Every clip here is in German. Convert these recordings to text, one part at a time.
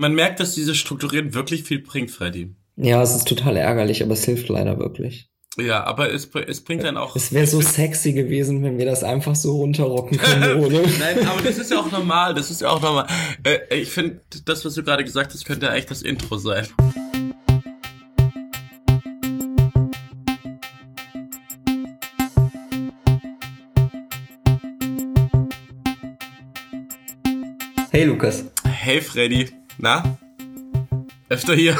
Man merkt, dass dieses Strukturieren wirklich viel bringt, Freddy. Ja, es ist total ärgerlich, aber es hilft leider wirklich. Ja, aber es, es bringt dann auch. Es wäre so sexy gewesen, wenn wir das einfach so runterrocken können, oder? Nein, aber das ist ja auch normal. Das ist ja auch normal. Äh, ich finde, das, was du gerade gesagt hast, könnte eigentlich das Intro sein. Hey Lukas. Hey Freddy. Na? Öfter hier.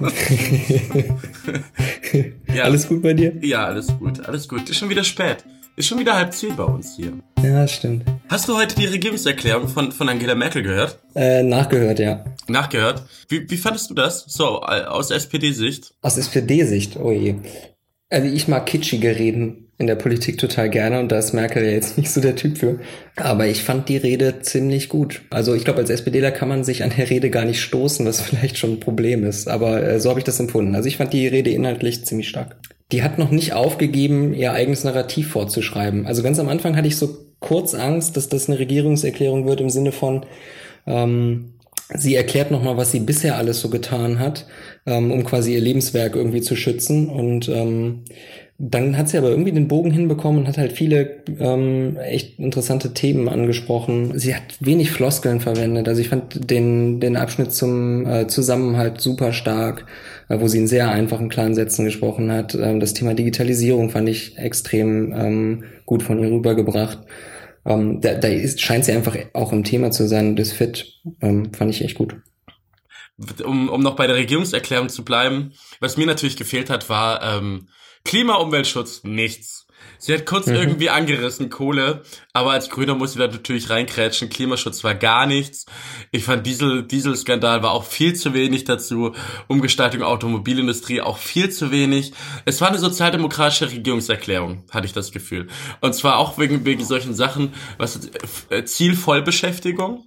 ja. Alles gut bei dir? Ja, alles gut, alles gut. Ist schon wieder spät. Ist schon wieder halb zehn bei uns hier. Ja, stimmt. Hast du heute die Regierungserklärung von, von Angela Merkel gehört? Äh, nachgehört, ja. Nachgehört? Wie, wie fandest du das? So, aus SPD-Sicht? Aus SPD-Sicht, oh je. Also ich mag kitschige Reden in der Politik total gerne und da ist Merkel ja jetzt nicht so der Typ für. Aber ich fand die Rede ziemlich gut. Also ich glaube, als SPDler kann man sich an der Rede gar nicht stoßen, was vielleicht schon ein Problem ist. Aber äh, so habe ich das empfunden. Also ich fand die Rede inhaltlich ziemlich stark. Die hat noch nicht aufgegeben, ihr eigenes Narrativ vorzuschreiben. Also ganz am Anfang hatte ich so kurz Angst, dass das eine Regierungserklärung wird im Sinne von, ähm, sie erklärt nochmal, was sie bisher alles so getan hat, ähm, um quasi ihr Lebenswerk irgendwie zu schützen. Und ähm, dann hat sie aber irgendwie den Bogen hinbekommen und hat halt viele ähm, echt interessante Themen angesprochen. Sie hat wenig Floskeln verwendet. Also ich fand den, den Abschnitt zum äh, Zusammenhalt super stark, äh, wo sie in sehr einfachen, klaren Sätzen gesprochen hat. Ähm, das Thema Digitalisierung fand ich extrem ähm, gut von ihr rübergebracht. Ähm, da da ist, scheint sie einfach auch im Thema zu sein. Das Fit ähm, fand ich echt gut. Um, um noch bei der Regierungserklärung zu bleiben, was mir natürlich gefehlt hat, war ähm, Klima, Umweltschutz, nichts. Sie hat kurz mhm. irgendwie angerissen, Kohle, aber als Grüner muss sie da natürlich reinkrätschen. Klimaschutz war gar nichts. Ich fand Diesel, Dieselskandal war auch viel zu wenig dazu. Umgestaltung Automobilindustrie auch viel zu wenig. Es war eine sozialdemokratische Regierungserklärung, hatte ich das Gefühl. Und zwar auch wegen, wegen solchen Sachen, was äh, Ziel Vollbeschäftigung.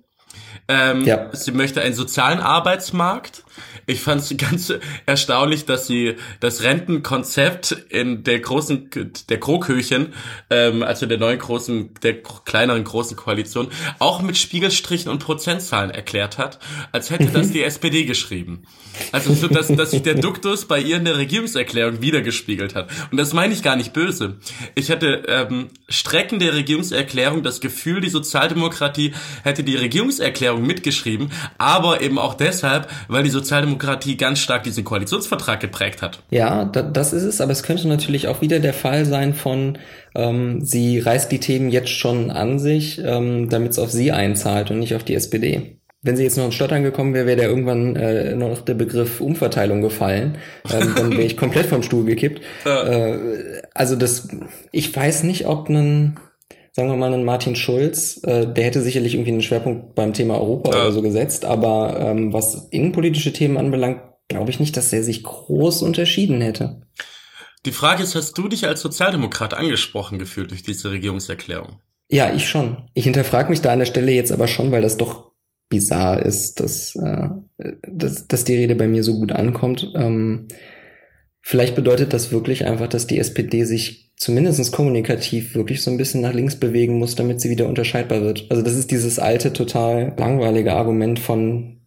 Ähm, ja. Sie möchte einen sozialen Arbeitsmarkt. Ich fand es ganz erstaunlich, dass sie das Rentenkonzept in der großen, der Kroköchen, ähm, also der neuen großen, der kleineren großen Koalition, auch mit Spiegelstrichen und Prozentzahlen erklärt hat, als hätte das die SPD geschrieben. Also so, dass, dass sich der Duktus bei ihr in der Regierungserklärung wiedergespiegelt hat. Und das meine ich gar nicht böse. Ich hatte ähm, Strecken der Regierungserklärung das Gefühl, die Sozialdemokratie hätte die Regierungserklärung mitgeschrieben, aber eben auch deshalb, weil die Sozialdemokratie ganz stark diesen Koalitionsvertrag geprägt hat. Ja, da, das ist es, aber es könnte natürlich auch wieder der Fall sein von, ähm, sie reißt die Themen jetzt schon an sich, ähm, damit es auf sie einzahlt und nicht auf die SPD. Wenn sie jetzt noch ins Stottern gekommen wäre, wäre der irgendwann äh, noch der Begriff Umverteilung gefallen. Ähm, dann wäre ich komplett vom Stuhl gekippt. Äh, also das, ich weiß nicht, ob ein sagen wir mal, einen Martin Schulz, äh, der hätte sicherlich irgendwie einen Schwerpunkt beim Thema Europa ja. oder so gesetzt, aber ähm, was innenpolitische Themen anbelangt, glaube ich nicht, dass er sich groß unterschieden hätte. Die Frage ist, hast du dich als Sozialdemokrat angesprochen gefühlt durch diese Regierungserklärung? Ja, ich schon. Ich hinterfrage mich da an der Stelle jetzt aber schon, weil das doch bizarr ist, dass, äh, dass, dass die Rede bei mir so gut ankommt. Ähm, vielleicht bedeutet das wirklich einfach, dass die SPD sich zumindest kommunikativ wirklich so ein bisschen nach links bewegen muss, damit sie wieder unterscheidbar wird. Also das ist dieses alte, total langweilige Argument von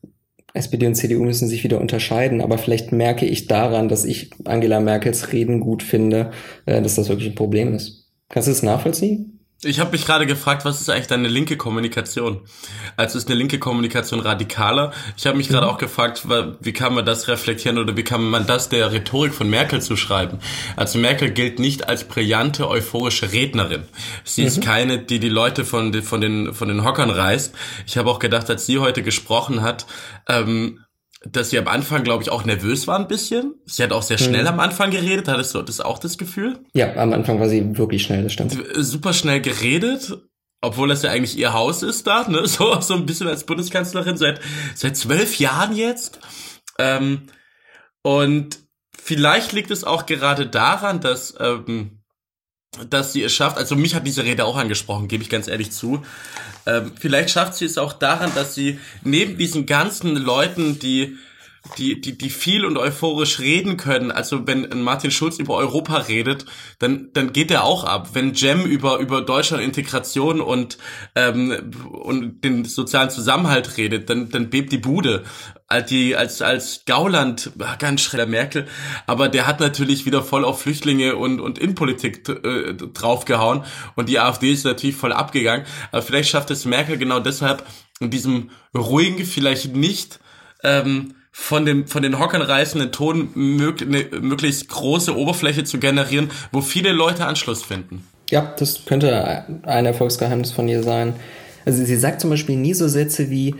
SPD und CDU müssen sich wieder unterscheiden, aber vielleicht merke ich daran, dass ich Angela Merkels Reden gut finde, äh, dass das wirklich ein Problem ist. Kannst du das nachvollziehen? Ich habe mich gerade gefragt, was ist eigentlich deine linke Kommunikation? Also ist eine linke Kommunikation radikaler? Ich habe mich gerade mhm. auch gefragt, wie kann man das reflektieren oder wie kann man das der Rhetorik von Merkel zuschreiben? Also Merkel gilt nicht als brillante, euphorische Rednerin. Sie mhm. ist keine, die die Leute von, von, den, von den Hockern reißt. Ich habe auch gedacht, als sie heute gesprochen hat, ähm, dass sie am Anfang, glaube ich, auch nervös war ein bisschen. Sie hat auch sehr schnell mhm. am Anfang geredet. Hattest du das auch das Gefühl? Ja, am Anfang war sie wirklich schnell, das stimmt. Super schnell geredet, obwohl das ja eigentlich ihr Haus ist da, ne? So, so ein bisschen als Bundeskanzlerin seit, seit zwölf Jahren jetzt. Ähm, und vielleicht liegt es auch gerade daran, dass, ähm, dass sie es schafft, also mich hat diese Rede auch angesprochen, gebe ich ganz ehrlich zu. Ähm, vielleicht schafft sie es auch daran, dass sie neben diesen ganzen Leuten, die die, die, die viel und euphorisch reden können. Also wenn Martin Schulz über Europa redet, dann, dann geht der auch ab. Wenn Jem über, über Deutschland Integration und, ähm, und den sozialen Zusammenhalt redet, dann, dann bebt die Bude. Als, die, als, als Gauland, ganz schreller Merkel, aber der hat natürlich wieder voll auf Flüchtlinge und, und Innenpolitik äh, draufgehauen und die AfD ist natürlich voll abgegangen. Aber vielleicht schafft es Merkel genau deshalb in diesem ruhigen, vielleicht nicht ähm, von dem von den Hockern reißenden Ton mög eine möglichst große Oberfläche zu generieren, wo viele Leute Anschluss finden. Ja, das könnte ein Erfolgsgeheimnis von ihr sein. Also sie sagt zum Beispiel nie so Sätze wie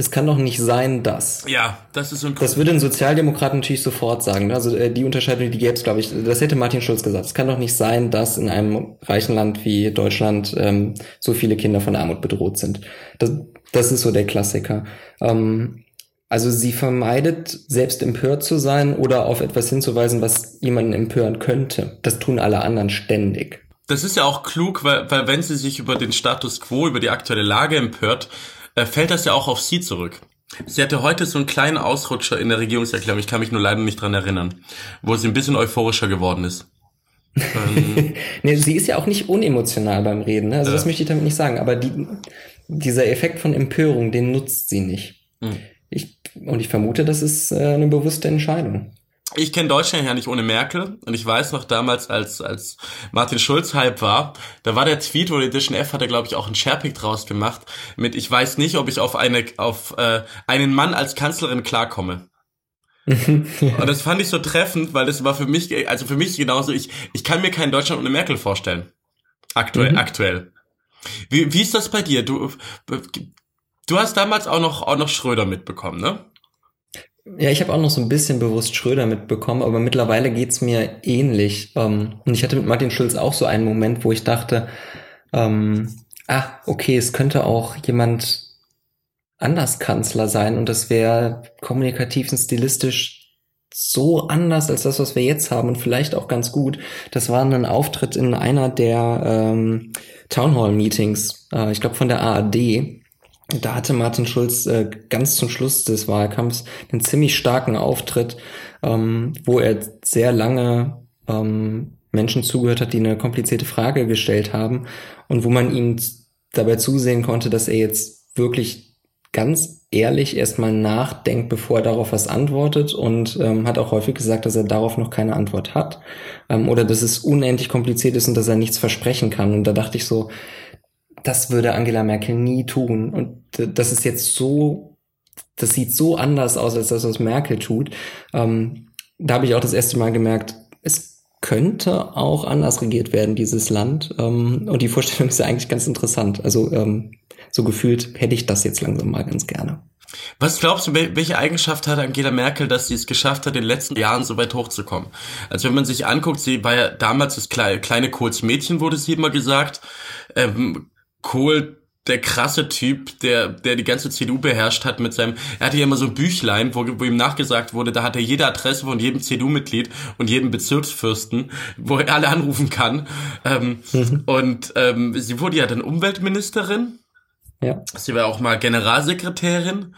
es kann doch nicht sein, dass. Ja, das ist so ein Das würde ein Sozialdemokrat natürlich sofort sagen. Also äh, die Unterscheidung, die gäbe es, glaube ich, das hätte Martin Schulz gesagt. Es kann doch nicht sein, dass in einem reichen Land wie Deutschland ähm, so viele Kinder von Armut bedroht sind. Das, das ist so der Klassiker. Ähm, also sie vermeidet, selbst empört zu sein oder auf etwas hinzuweisen, was jemanden empören könnte. Das tun alle anderen ständig. Das ist ja auch klug, weil, weil wenn sie sich über den Status quo, über die aktuelle Lage empört, fällt das ja auch auf sie zurück. Sie hatte heute so einen kleinen Ausrutscher in der Regierungserklärung, ich kann mich nur leider nicht dran erinnern, wo sie ein bisschen euphorischer geworden ist. ähm, nee, sie ist ja auch nicht unemotional beim Reden, ne? also äh, das möchte ich damit nicht sagen, aber die, dieser Effekt von Empörung, den nutzt sie nicht. Mh. Ich, und ich vermute, das ist äh, eine bewusste Entscheidung. Ich kenne Deutschland ja nicht ohne Merkel und ich weiß noch damals, als als Martin Schulz Hype war, da war der Tweet, wo Edition F hat er glaube ich auch einen Sharepik draus gemacht mit ich weiß nicht, ob ich auf eine auf äh, einen Mann als Kanzlerin klarkomme. und das fand ich so treffend, weil das war für mich also für mich genauso ich ich kann mir kein Deutschland ohne Merkel vorstellen. Aktuell mhm. aktuell. Wie, wie ist das bei dir? Du Du hast damals auch noch, auch noch Schröder mitbekommen, ne? Ja, ich habe auch noch so ein bisschen bewusst Schröder mitbekommen, aber mittlerweile geht's mir ähnlich. Ähm, und ich hatte mit Martin Schulz auch so einen Moment, wo ich dachte, ähm, ah, okay, es könnte auch jemand anders Kanzler sein und das wäre kommunikativ und stilistisch so anders als das, was wir jetzt haben und vielleicht auch ganz gut. Das war ein Auftritt in einer der ähm, Townhall-Meetings, äh, ich glaube von der ARD da hatte Martin Schulz äh, ganz zum Schluss des Wahlkampfs einen ziemlich starken Auftritt, ähm, wo er sehr lange ähm, Menschen zugehört hat, die eine komplizierte Frage gestellt haben und wo man ihm dabei zusehen konnte, dass er jetzt wirklich ganz ehrlich erstmal nachdenkt, bevor er darauf was antwortet und ähm, hat auch häufig gesagt, dass er darauf noch keine Antwort hat ähm, oder dass es unendlich kompliziert ist und dass er nichts versprechen kann. Und da dachte ich so, das würde Angela Merkel nie tun. Und das ist jetzt so, das sieht so anders aus, als das, was Merkel tut. Ähm, da habe ich auch das erste Mal gemerkt, es könnte auch anders regiert werden, dieses Land. Ähm, und die Vorstellung ist ja eigentlich ganz interessant. Also ähm, so gefühlt hätte ich das jetzt langsam mal ganz gerne. Was glaubst du, welche Eigenschaft hat Angela Merkel, dass sie es geschafft hat, in den letzten Jahren so weit hochzukommen? Also wenn man sich anguckt, sie war ja damals das kleine, kleine Kurzmädchen, wurde sie immer gesagt. Ähm, Kohl der krasse Typ, der, der die ganze CDU beherrscht hat mit seinem, er hatte ja immer so ein Büchlein, wo, wo ihm nachgesagt wurde, da hat er jede Adresse von jedem CDU-Mitglied und jedem Bezirksfürsten, wo er alle anrufen kann. Ähm, mhm. Und ähm, sie wurde ja dann Umweltministerin. Ja. Sie war auch mal Generalsekretärin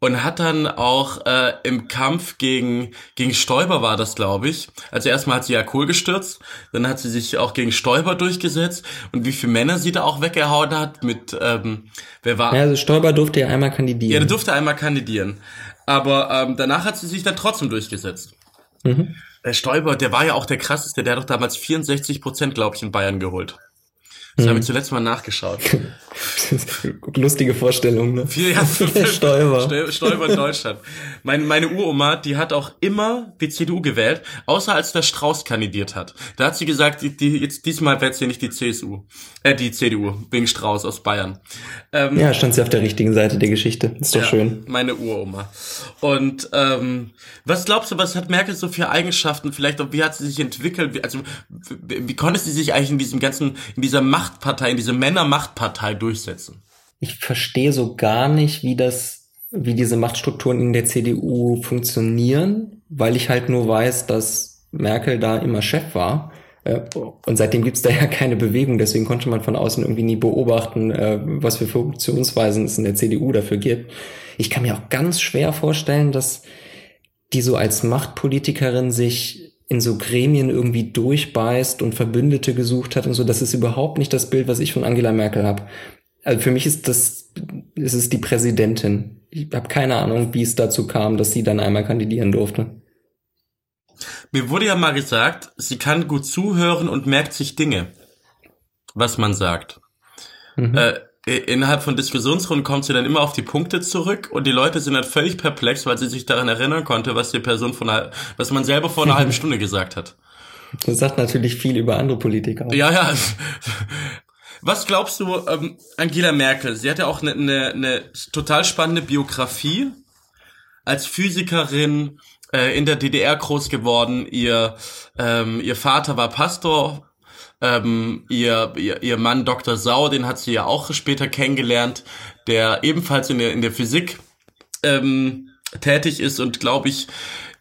und hat dann auch äh, im Kampf gegen gegen Stoiber war das, glaube ich. Also erstmal hat sie ja Kohl gestürzt, dann hat sie sich auch gegen Stoiber durchgesetzt und wie viele Männer sie da auch weggehauen hat mit ähm, wer war? Ja, also Stoiber durfte ja einmal kandidieren. Ja, der durfte einmal kandidieren, aber ähm, danach hat sie sich dann trotzdem durchgesetzt. Mhm. Der Stoiber, der war ja auch der krasseste, der hat doch damals 64 Prozent, glaube ich, in Bayern geholt. Das hm. habe ich zuletzt mal nachgeschaut. Lustige Vorstellung, ne? Ja, Steuer. Steuer in Deutschland. Meine, meine Uroma, die hat auch immer die CDU gewählt, außer als der Strauß kandidiert hat. Da hat sie gesagt, die, die, jetzt diesmal wählt sie nicht die CSU, äh, die CDU, wegen Strauß aus Bayern. Ähm, ja, stand sie auf der richtigen Seite der Geschichte. Ist doch ja, schön. Meine Uroma. Und ähm, was glaubst du, was hat Merkel so für Eigenschaften? Vielleicht auch, wie hat sie sich entwickelt? Also wie, wie konnte sie sich eigentlich in diesem ganzen, in dieser Macht Machtpartei, in diese Männermachtpartei durchsetzen? Ich verstehe so gar nicht, wie das, wie diese Machtstrukturen in der CDU funktionieren, weil ich halt nur weiß, dass Merkel da immer Chef war. Äh, und seitdem gibt's da ja keine Bewegung, deswegen konnte man von außen irgendwie nie beobachten, äh, was für Funktionsweisen es in der CDU dafür gibt. Ich kann mir auch ganz schwer vorstellen, dass die so als Machtpolitikerin sich in so Gremien irgendwie durchbeißt und Verbündete gesucht hat und so. Das ist überhaupt nicht das Bild, was ich von Angela Merkel habe. Also für mich ist das, ist es die Präsidentin. Ich habe keine Ahnung, wie es dazu kam, dass sie dann einmal kandidieren durfte. Mir wurde ja mal gesagt, sie kann gut zuhören und merkt sich Dinge, was man sagt. Mhm. Äh, innerhalb von Diskussionsrunden kommt sie dann immer auf die Punkte zurück und die Leute sind dann völlig perplex, weil sie sich daran erinnern konnte, was die Person von einer, was man selber vor einer halben Stunde gesagt hat. Das sagt natürlich viel über andere Politiker. Ja, ja. Was glaubst du, ähm, Angela Merkel? Sie hat ja auch eine, eine, eine total spannende Biografie als Physikerin äh, in der DDR groß geworden. Ihr ähm, ihr Vater war Pastor ähm, ihr, ihr, ihr Mann Dr. Sau, den hat sie ja auch später kennengelernt, der ebenfalls in der, in der Physik ähm, tätig ist und glaube ich,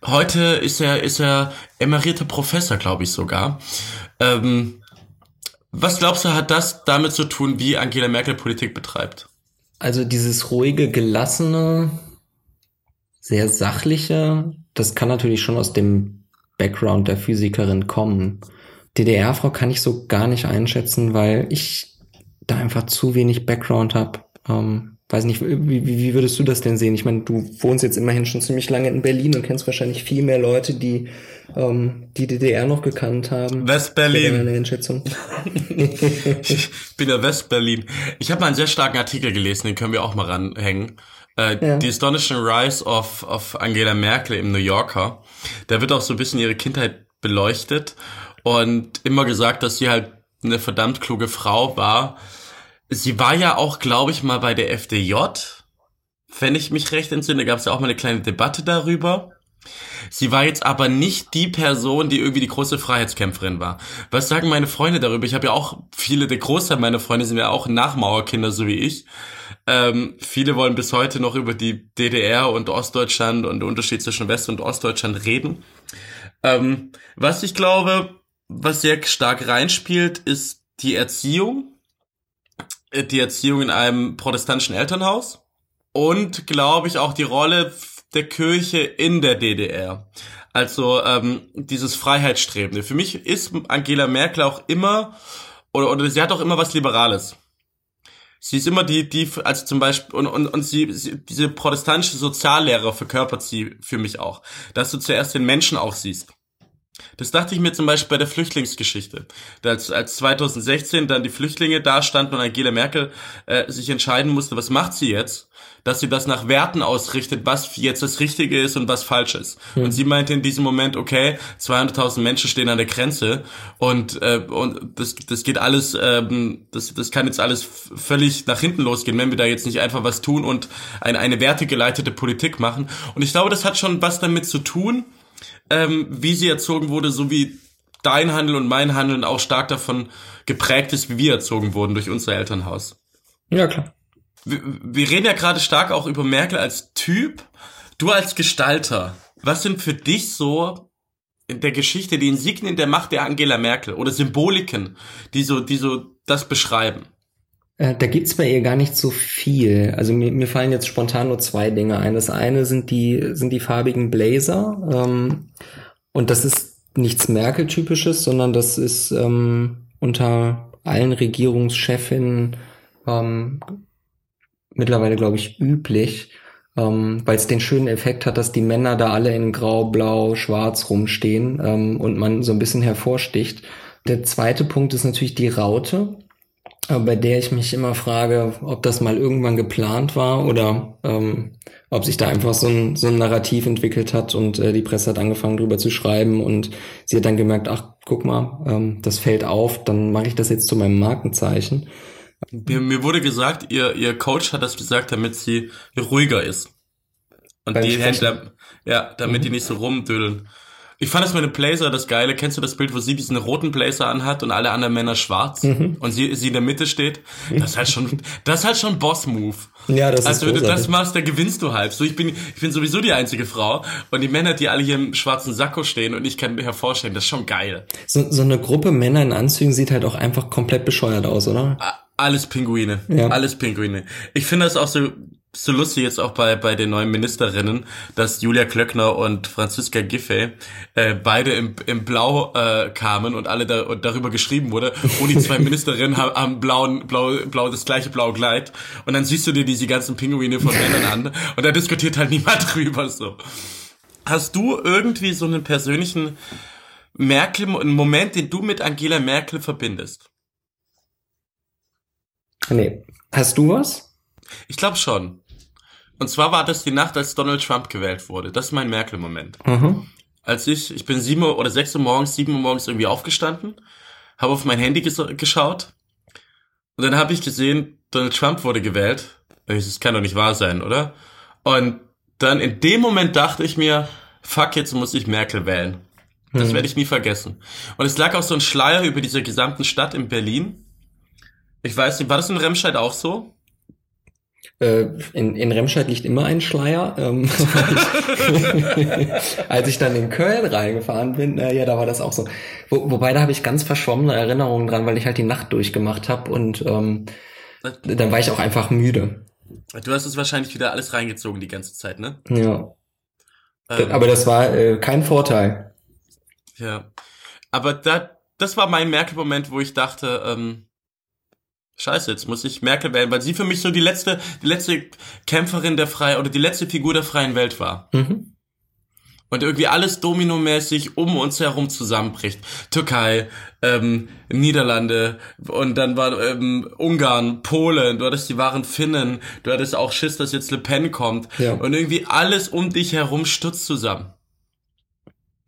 heute ist er, ist er emerierter Professor, glaube ich sogar. Ähm, was glaubst du, hat das damit zu tun, wie Angela Merkel Politik betreibt? Also dieses ruhige, gelassene, sehr sachliche, das kann natürlich schon aus dem Background der Physikerin kommen. DDR-Frau kann ich so gar nicht einschätzen, weil ich da einfach zu wenig Background habe. Ähm, weiß nicht, wie, wie würdest du das denn sehen? Ich meine, du wohnst jetzt immerhin schon ziemlich lange in Berlin und kennst wahrscheinlich viel mehr Leute, die ähm, die DDR noch gekannt haben. West-Berlin. Meine Einschätzung. ich bin ja West-Berlin. Ich habe mal einen sehr starken Artikel gelesen, den können wir auch mal ranhängen. Äh, ja. The Astonishing Rise of, of Angela Merkel im New Yorker. Da wird auch so ein bisschen ihre Kindheit beleuchtet und immer gesagt, dass sie halt eine verdammt kluge Frau war. Sie war ja auch, glaube ich, mal bei der FDJ. Wenn ich mich recht entsinne, gab es ja auch mal eine kleine Debatte darüber. Sie war jetzt aber nicht die Person, die irgendwie die große Freiheitskämpferin war. Was sagen meine Freunde darüber? Ich habe ja auch viele, der Großteil meiner Freunde sind ja auch Nachmauerkinder, so wie ich. Ähm, viele wollen bis heute noch über die DDR und Ostdeutschland und den Unterschied zwischen West- und Ostdeutschland reden. Ähm, was ich glaube, was sehr stark reinspielt, ist die Erziehung. Äh, die Erziehung in einem protestantischen Elternhaus. Und, glaube ich, auch die Rolle der Kirche in der DDR. Also ähm, dieses Freiheitsstrebende. Für mich ist Angela Merkel auch immer, oder, oder sie hat auch immer was Liberales. Sie ist immer die, die, also zum Beispiel, und, und, und sie, sie, diese protestantische Soziallehre verkörpert sie für mich auch. Dass du zuerst den Menschen auch siehst. Das dachte ich mir zum Beispiel bei der Flüchtlingsgeschichte. Als, als 2016 dann die Flüchtlinge da standen und Angela Merkel äh, sich entscheiden musste, was macht sie jetzt, dass sie das nach Werten ausrichtet, was jetzt das Richtige ist und was falsch ist. Mhm. Und sie meinte in diesem Moment, okay, 200.000 Menschen stehen an der Grenze und, äh, und das, das geht alles, ähm, das, das kann jetzt alles völlig nach hinten losgehen, wenn wir da jetzt nicht einfach was tun und eine, eine wertegeleitete Politik machen. Und ich glaube, das hat schon was damit zu tun, ähm, wie sie erzogen wurde, so wie dein Handeln und mein Handeln auch stark davon geprägt ist, wie wir erzogen wurden durch unser Elternhaus. Ja, klar. Wir, wir reden ja gerade stark auch über Merkel als Typ. Du als Gestalter, was sind für dich so in der Geschichte die Insignien der Macht der Angela Merkel oder Symboliken, die so, die so das beschreiben? Äh, da gibt's bei ihr gar nicht so viel. Also mir, mir fallen jetzt spontan nur zwei Dinge ein. Das eine sind die, sind die farbigen Blazer. Ähm, und das ist nichts Merkel-typisches, sondern das ist ähm, unter allen Regierungschefinnen ähm, mittlerweile, glaube ich, üblich, ähm, weil es den schönen Effekt hat, dass die Männer da alle in Grau, Blau, Schwarz rumstehen ähm, und man so ein bisschen hervorsticht. Der zweite Punkt ist natürlich die Raute bei der ich mich immer frage, ob das mal irgendwann geplant war oder ähm, ob sich da einfach so ein, so ein Narrativ entwickelt hat und äh, die Presse hat angefangen drüber zu schreiben und sie hat dann gemerkt, ach, guck mal, ähm, das fällt auf, dann mache ich das jetzt zu meinem Markenzeichen. Mir, mir wurde gesagt, ihr, ihr Coach hat das gesagt, damit sie ruhiger ist. Und Beim die Händler, ja, damit mhm. die nicht so rumdödeln. Ich fand es mit dem Blazer das Geile. Kennst du das Bild, wo sie diesen roten Blazer anhat und alle anderen Männer schwarz mhm. und sie, sie in der Mitte steht? Das ist halt schon, das ist halt schon Boss-Move. Ja, das also, ist wenn du das machst, da gewinnst du halt. So, ich bin, ich bin sowieso die einzige Frau und die Männer, die alle hier im schwarzen Sakko stehen und ich kann mir hervorstellen, das ist schon geil. So, so eine Gruppe Männer in Anzügen sieht halt auch einfach komplett bescheuert aus, oder? Alles Pinguine. Ja. Alles Pinguine. Ich finde das auch so, so lustig jetzt auch bei, bei den neuen Ministerinnen, dass Julia Klöckner und Franziska Giffey äh, beide im, im Blau äh, kamen und alle da, und darüber geschrieben wurde. Und die zwei Ministerinnen haben, haben blauen, blau, blau, das gleiche blaue Kleid. Und dann siehst du dir diese ganzen Pinguine von Männern an und da diskutiert halt niemand drüber so. Hast du irgendwie so einen persönlichen Merkel, einen Moment, den du mit Angela Merkel verbindest? Nee. Hast du was? Ich glaube schon. Und zwar war das die Nacht, als Donald Trump gewählt wurde. Das ist mein Merkel-Moment. Mhm. Als ich, ich bin sieben Uhr oder sechs Uhr morgens, sieben Uhr morgens irgendwie aufgestanden, habe auf mein Handy ges geschaut und dann habe ich gesehen, Donald Trump wurde gewählt. Das kann doch nicht wahr sein, oder? Und dann in dem Moment dachte ich mir, fuck, jetzt muss ich Merkel wählen. Das mhm. werde ich nie vergessen. Und es lag auch so ein Schleier über diese gesamten Stadt in Berlin. Ich weiß nicht, war das in Remscheid auch so? Äh, in, in Remscheid liegt immer ein Schleier. Ähm, als ich dann in Köln reingefahren bin, äh, ja, da war das auch so. Wo, wobei da habe ich ganz verschwommene Erinnerungen dran, weil ich halt die Nacht durchgemacht habe und ähm, dann war ich auch einfach müde. Du hast es wahrscheinlich wieder alles reingezogen die ganze Zeit, ne? Ja. Ähm, Aber das war äh, kein Vorteil. Ja. Aber da, das war mein Merkel-Moment, wo ich dachte, ähm, Scheiße, jetzt muss ich Merkel wählen, weil sie für mich so die letzte, die letzte Kämpferin der freien oder die letzte Figur der freien Welt war. Mhm. Und irgendwie alles dominomäßig um uns herum zusammenbricht. Türkei, ähm, Niederlande und dann war ähm, Ungarn, Polen, du hattest die wahren Finnen, du hattest auch Schiss, dass jetzt Le Pen kommt. Ja. Und irgendwie alles um dich herum stürzt zusammen.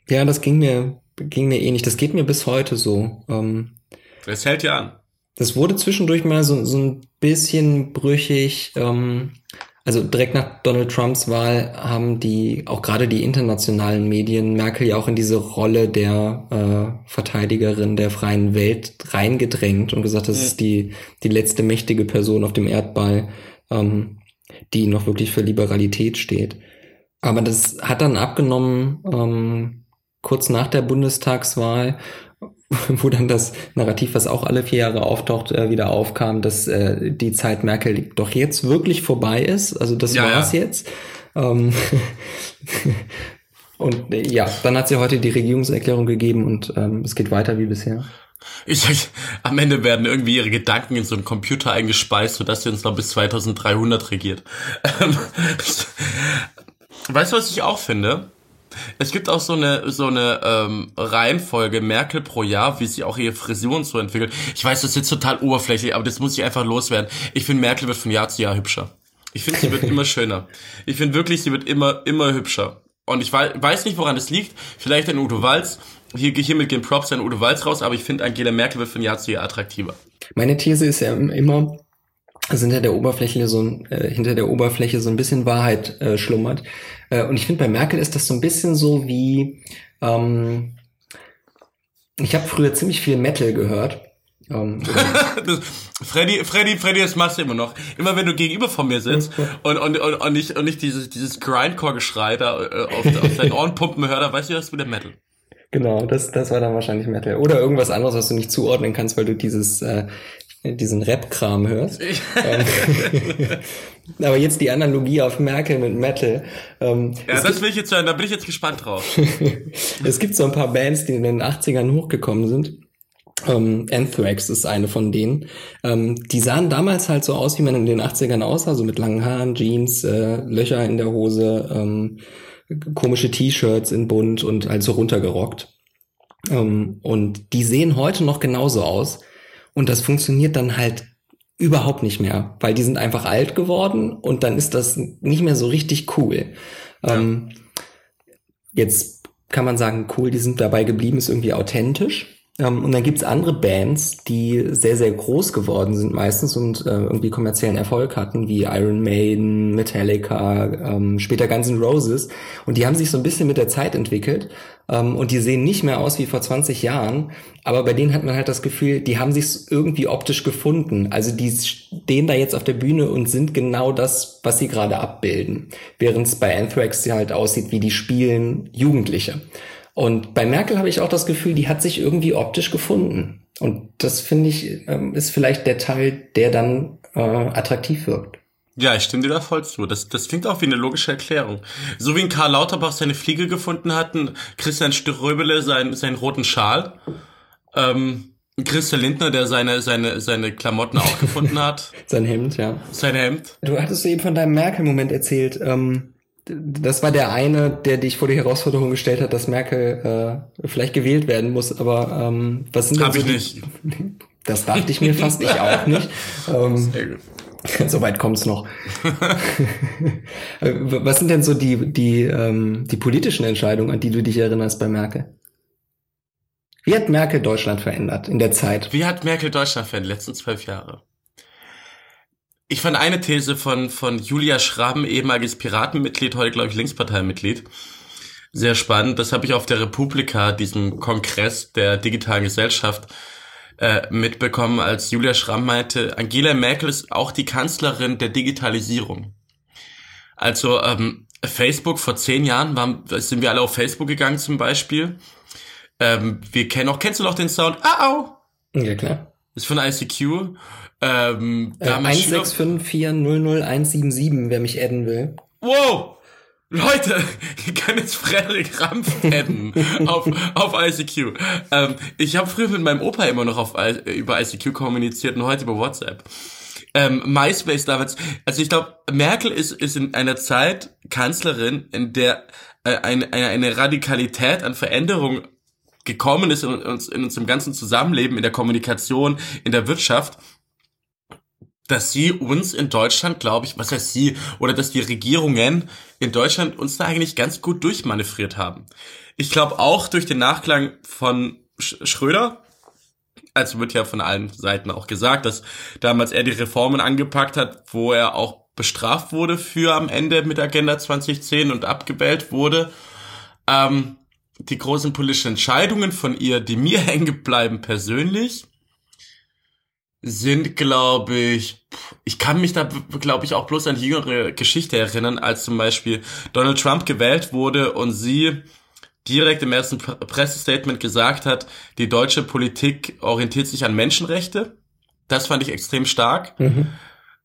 Ja, das ging mir, ging mir eh nicht. Das geht mir bis heute so. Ähm, das hält ja an. Das wurde zwischendurch mal so, so ein bisschen brüchig. Ähm, also direkt nach Donald Trumps Wahl haben die, auch gerade die internationalen Medien, Merkel ja auch in diese Rolle der äh, Verteidigerin der freien Welt reingedrängt und gesagt, das ja. ist die, die letzte mächtige Person auf dem Erdball, ähm, die noch wirklich für Liberalität steht. Aber das hat dann abgenommen ähm, kurz nach der Bundestagswahl wo dann das Narrativ, was auch alle vier Jahre auftaucht, äh, wieder aufkam, dass äh, die Zeit Merkel doch jetzt wirklich vorbei ist. Also das ja, war's ja. jetzt. Ähm und äh, ja, dann hat sie heute die Regierungserklärung gegeben und ähm, es geht weiter wie bisher. Ich sag, am Ende werden irgendwie ihre Gedanken in so einen Computer eingespeist, sodass sie uns noch bis 2300 regiert. Ähm, weißt du, was ich auch finde? Es gibt auch so eine so eine ähm, Reihenfolge Merkel pro Jahr, wie sie auch ihre Frisuren so entwickelt. Ich weiß, das ist jetzt total oberflächlich, aber das muss ich einfach loswerden. Ich finde, Merkel wird von Jahr zu Jahr hübscher. Ich finde, sie wird immer schöner. Ich finde wirklich, sie wird immer immer hübscher. Und ich weiß nicht, woran es liegt. Vielleicht an Udo Walz. Hier, hier mit den Props an Udo Walz raus, aber ich finde, Angela Merkel wird von Jahr zu Jahr attraktiver. Meine These ist ja immer, dass hinter der Oberfläche so ein, äh, hinter der Oberfläche so ein bisschen Wahrheit äh, schlummert. Äh, und ich finde, bei Merkel ist das so ein bisschen so wie, ähm, ich habe früher ziemlich viel Metal gehört. Um, das, Freddy, Freddy, Freddy, das machst du immer noch. Immer wenn du gegenüber von mir sitzt und, und, und, und nicht, und nicht dieses, dieses Grindcore-Geschrei da äh, auf, auf deinen Ohren pumpen hör, da weißt du, das ist wieder Metal. Genau, das, das war dann wahrscheinlich Metal. Oder irgendwas anderes, was du nicht zuordnen kannst, weil du dieses, äh, diesen Rap-Kram hörst. Ähm, aber jetzt die Analogie auf Merkel mit Metal. Ähm, ja, das will ich jetzt hören, da bin ich jetzt gespannt drauf. es gibt so ein paar Bands, die in den 80ern hochgekommen sind. Ähm, Anthrax ist eine von denen. Ähm, die sahen damals halt so aus, wie man in den 80ern aussah, so mit langen Haaren, Jeans, äh, Löcher in der Hose, ähm, komische T-Shirts in bunt und halt so runtergerockt. Ähm, und die sehen heute noch genauso aus. Und das funktioniert dann halt überhaupt nicht mehr, weil die sind einfach alt geworden und dann ist das nicht mehr so richtig cool. Ja. Ähm, jetzt kann man sagen, cool, die sind dabei geblieben, ist irgendwie authentisch. Ähm, und dann gibt's andere Bands, die sehr, sehr groß geworden sind meistens und äh, irgendwie kommerziellen Erfolg hatten, wie Iron Maiden, Metallica, ähm, später Guns N' Roses. Und die haben sich so ein bisschen mit der Zeit entwickelt ähm, und die sehen nicht mehr aus wie vor 20 Jahren, aber bei denen hat man halt das Gefühl, die haben sich irgendwie optisch gefunden. Also die stehen da jetzt auf der Bühne und sind genau das, was sie gerade abbilden. Während es bei Anthrax halt aussieht, wie die spielen Jugendliche. Und bei Merkel habe ich auch das Gefühl, die hat sich irgendwie optisch gefunden. Und das finde ich, ähm, ist vielleicht der Teil, der dann äh, attraktiv wirkt. Ja, ich stimme dir da voll zu. Das, das klingt auch wie eine logische Erklärung. So wie ein Karl Lauterbach seine Fliege gefunden hatten, Christian Ströbele seinen, seinen roten Schal, ähm, Christian Lindner, der seine, seine, seine Klamotten auch gefunden hat. Sein Hemd, ja. Sein Hemd. Du hattest eben von deinem Merkel-Moment erzählt. Ähm, das war der eine, der dich vor die Herausforderung gestellt hat, dass Merkel äh, vielleicht gewählt werden muss. Aber ähm, was sind denn Hab so ich die, nicht. Das dachte ich mir fast, ich auch nicht. Ähm. Soweit kommt's noch. Was sind denn so die, die, ähm, die politischen Entscheidungen, an die du dich erinnerst bei Merkel? Wie hat Merkel Deutschland verändert in der Zeit? Wie hat Merkel Deutschland verändert, die letzten zwölf Jahre? Ich fand eine These von, von Julia Schraben, ehemaliges Piratenmitglied, heute glaube ich Linksparteimitglied, sehr spannend. Das habe ich auf der Republika, diesem Kongress der digitalen Gesellschaft, äh, mitbekommen, als Julia Schramm meinte, Angela Merkel ist auch die Kanzlerin der Digitalisierung. Also ähm, Facebook vor zehn Jahren waren, sind wir alle auf Facebook gegangen zum Beispiel. Ähm, wir kennen auch, kennst du noch den Sound? Au, au! Ja, klar. Ist von ICQ. Ähm, Äh, da haben wir Schüler- 165400177, wer mich adden will. Wow! Leute, ihr könnt jetzt Frederik Rampf adden auf, auf ICQ. Ähm, ich habe früher mit meinem Opa immer noch auf, I- über ICQ kommuniziert und heute über WhatsApp. Ähm, MySpace damals, also ich glaube, Merkel ist, ist in einer Zeit Kanzlerin, in der äh, eine, eine, eine Radikalität an Veränderung gekommen ist in, uns, in unserem ganzen Zusammenleben, in der Kommunikation, in der Wirtschaft, dass sie uns in Deutschland, glaube ich, was heißt sie, oder dass die Regierungen in Deutschland uns da eigentlich ganz gut durchmanövriert haben. Ich glaube auch durch den Nachklang von Sch Schröder, also wird ja von allen Seiten auch gesagt, dass damals er die Reformen angepackt hat, wo er auch bestraft wurde für am Ende mit Agenda 2010 und abgewählt wurde. Ähm, die großen politischen Entscheidungen von ihr, die mir hängen bleiben persönlich, sind, glaube ich, ich kann mich da, glaube ich, auch bloß an die jüngere Geschichte erinnern, als zum Beispiel Donald Trump gewählt wurde und sie direkt im ersten Pre- Pressestatement gesagt hat, die deutsche Politik orientiert sich an Menschenrechte. Das fand ich extrem stark. Mhm.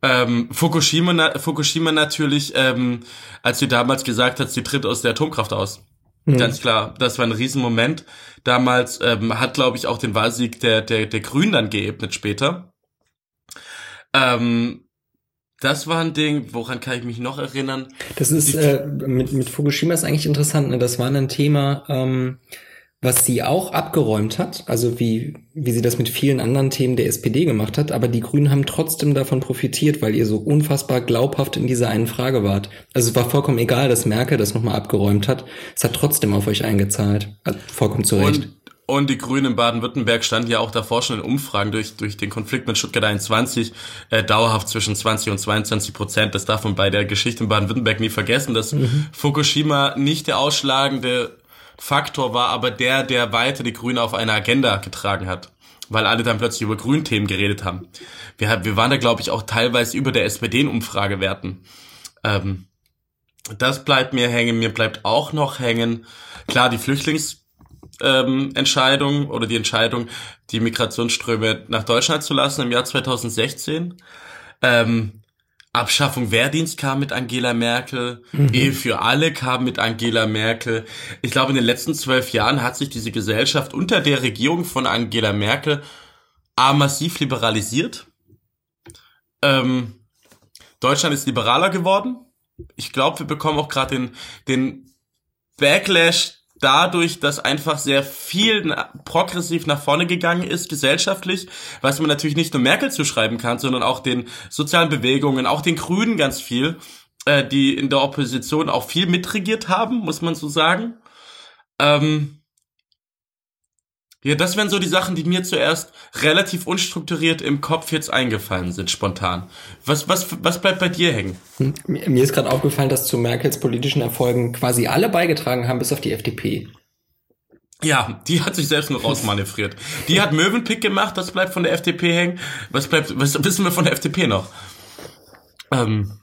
Ähm, Fukushima, Fukushima natürlich, ähm, als sie damals gesagt hat, sie tritt aus der Atomkraft aus. Mhm. Ganz klar, das war ein Riesenmoment. Damals ähm, hat, glaube ich, auch den Wahlsieg der, der, der Grünen dann geebnet später. Ähm, das war ein Ding, woran kann ich mich noch erinnern? Das ist äh, mit, mit Fukushima ist eigentlich interessant. Ne? Das war ein Thema, ähm, was sie auch abgeräumt hat, also wie, wie sie das mit vielen anderen Themen der SPD gemacht hat, aber die Grünen haben trotzdem davon profitiert, weil ihr so unfassbar glaubhaft in dieser einen Frage wart. Also es war vollkommen egal, dass Merkel das nochmal abgeräumt hat. Es hat trotzdem auf euch eingezahlt. Vollkommen zu Recht. Und, und die Grünen in Baden-Württemberg standen ja auch davor schon in Umfragen durch, durch den Konflikt mit Stuttgart 21 äh, dauerhaft zwischen 20 und 22 Prozent. Das darf man bei der Geschichte in Baden-Württemberg nie vergessen, dass Fukushima nicht der ausschlagende Faktor war, aber der, der weiter die Grünen auf eine Agenda getragen hat. Weil alle dann plötzlich über Grünthemen geredet haben. Wir, wir waren da, glaube ich, auch teilweise über der SPD in Umfragewerten. Ähm, das bleibt mir hängen. Mir bleibt auch noch hängen, klar, die Flüchtlings- ähm, oder die Entscheidung, die Migrationsströme nach Deutschland zu lassen im Jahr 2016. Ähm, Abschaffung Wehrdienst kam mit Angela Merkel, Ehe für alle kam mit Angela Merkel. Ich glaube, in den letzten zwölf Jahren hat sich diese Gesellschaft unter der Regierung von Angela Merkel A massiv liberalisiert. Ähm, Deutschland ist liberaler geworden. Ich glaube, wir bekommen auch gerade den, den Backlash dadurch, dass einfach sehr viel progressiv nach vorne gegangen ist, gesellschaftlich, was man natürlich nicht nur Merkel zuschreiben kann, sondern auch den sozialen Bewegungen, auch den Grünen ganz viel, äh, die in der Opposition auch viel mitregiert haben, muss man so sagen. Ähm, ja, das wären so die Sachen, die mir zuerst relativ unstrukturiert im Kopf jetzt eingefallen sind, spontan. Was, was, was bleibt bei dir hängen? Hm. Mir mir ist gerade aufgefallen, dass zu Merkels politischen Erfolgen quasi alle beigetragen haben, bis auf die FDP. Ja, die hat sich selbst nur rausmanövriert. Die hat Möwenpick gemacht, das bleibt von der FDP hängen. Was bleibt, was wissen wir von der FDP noch? Ähm,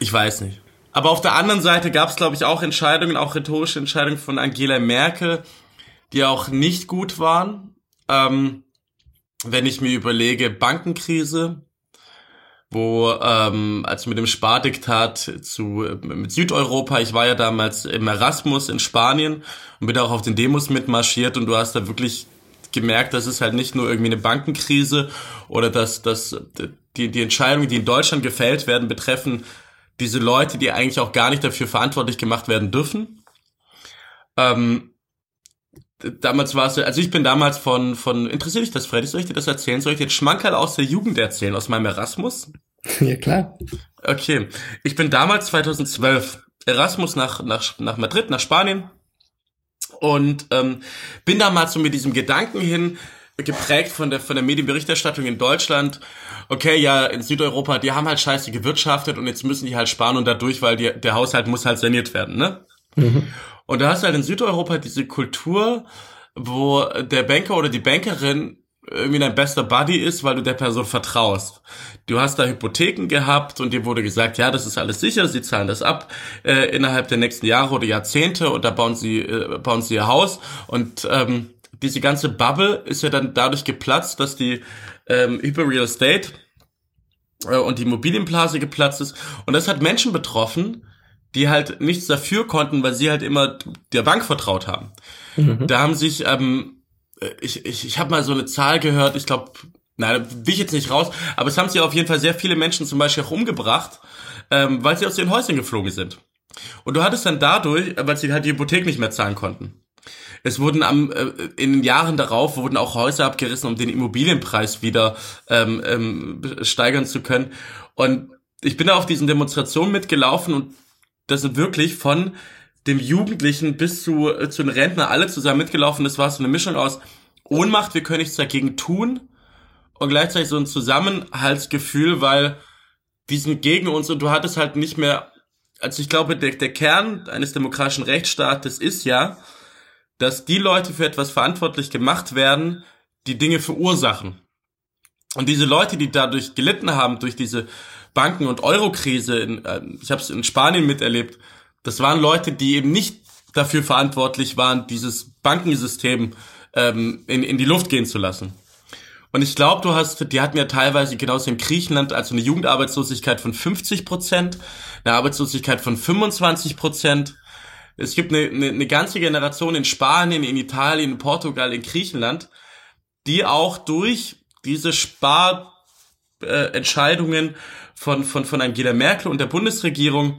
ich weiß nicht. Aber auf der anderen Seite gab es, glaube ich, auch Entscheidungen, auch rhetorische Entscheidungen von Angela Merkel, die auch nicht gut waren. Ähm, wenn ich mir überlege, Bankenkrise, wo ähm, als mit dem Spardiktat zu mit Südeuropa, ich war ja damals im Erasmus in Spanien und bin auch auf den Demos mitmarschiert und du hast da wirklich gemerkt, dass es halt nicht nur irgendwie eine Bankenkrise oder dass, dass die, die Entscheidungen, die in Deutschland gefällt werden, betreffen diese Leute, die eigentlich auch gar nicht dafür verantwortlich gemacht werden dürfen. Ähm, damals war es, also ich bin damals von, von, interessiert dich das, Freddy? Soll ich dir das erzählen? Soll ich dir Schmankerl aus der Jugend erzählen, aus meinem Erasmus? Ja, klar. Okay. Ich bin damals 2012 Erasmus nach, nach, nach Madrid, nach Spanien und ähm, bin damals so mit diesem Gedanken hin, geprägt von der von der Medienberichterstattung in Deutschland. Okay, ja, in Südeuropa, die haben halt scheiße gewirtschaftet und jetzt müssen die halt sparen und dadurch, weil die, der Haushalt muss halt saniert werden, ne? Mhm. Und da hast du halt in Südeuropa diese Kultur, wo der Banker oder die Bankerin irgendwie dein bester Buddy ist, weil du der Person vertraust. Du hast da Hypotheken gehabt und dir wurde gesagt, ja, das ist alles sicher, sie zahlen das ab äh, innerhalb der nächsten Jahre oder Jahrzehnte und da bauen sie äh, bauen sie ihr Haus und ähm, diese ganze Bubble ist ja dann dadurch geplatzt, dass die ähm, Hyper Real Estate äh, und die Immobilienblase geplatzt ist und das hat Menschen betroffen, die halt nichts dafür konnten, weil sie halt immer der Bank vertraut haben. Mhm. Da haben sich, ähm, ich, ich, ich habe mal so eine Zahl gehört, ich glaube, nein, will ich jetzt nicht raus, aber es haben sich auf jeden Fall sehr viele Menschen zum Beispiel auch umgebracht, ähm, weil sie aus ihren Häusern geflogen sind. Und du hattest dann dadurch, weil sie halt die Hypothek nicht mehr zahlen konnten. Es wurden am äh, in den Jahren darauf wurden auch Häuser abgerissen, um den Immobilienpreis wieder ähm, ähm, steigern zu können. Und ich bin da auf diesen Demonstrationen mitgelaufen und das sind wirklich von dem Jugendlichen bis zu, äh, zu den Rentner alle zusammen mitgelaufen. Das war so eine Mischung aus Ohnmacht, wir können nichts dagegen tun und gleichzeitig so ein Zusammenhaltsgefühl, weil die sind gegen uns und du hattest halt nicht mehr, also ich glaube, der, der Kern eines demokratischen Rechtsstaates ist ja, dass die Leute für etwas verantwortlich gemacht werden, die Dinge verursachen. Und diese Leute, die dadurch gelitten haben, durch diese Banken- und Eurokrise, in, äh, ich habe es in Spanien miterlebt, das waren Leute, die eben nicht dafür verantwortlich waren, dieses Bankensystem ähm, in, in die Luft gehen zu lassen. Und ich glaube, du hast, die hatten ja teilweise genauso in Griechenland also eine Jugendarbeitslosigkeit von 50 Prozent, eine Arbeitslosigkeit von 25 Prozent. Es gibt eine, eine, eine ganze Generation in Spanien, in Italien, in Portugal, in Griechenland, die auch durch diese Sparentscheidungen äh, von, von, von Angela Merkel und der Bundesregierung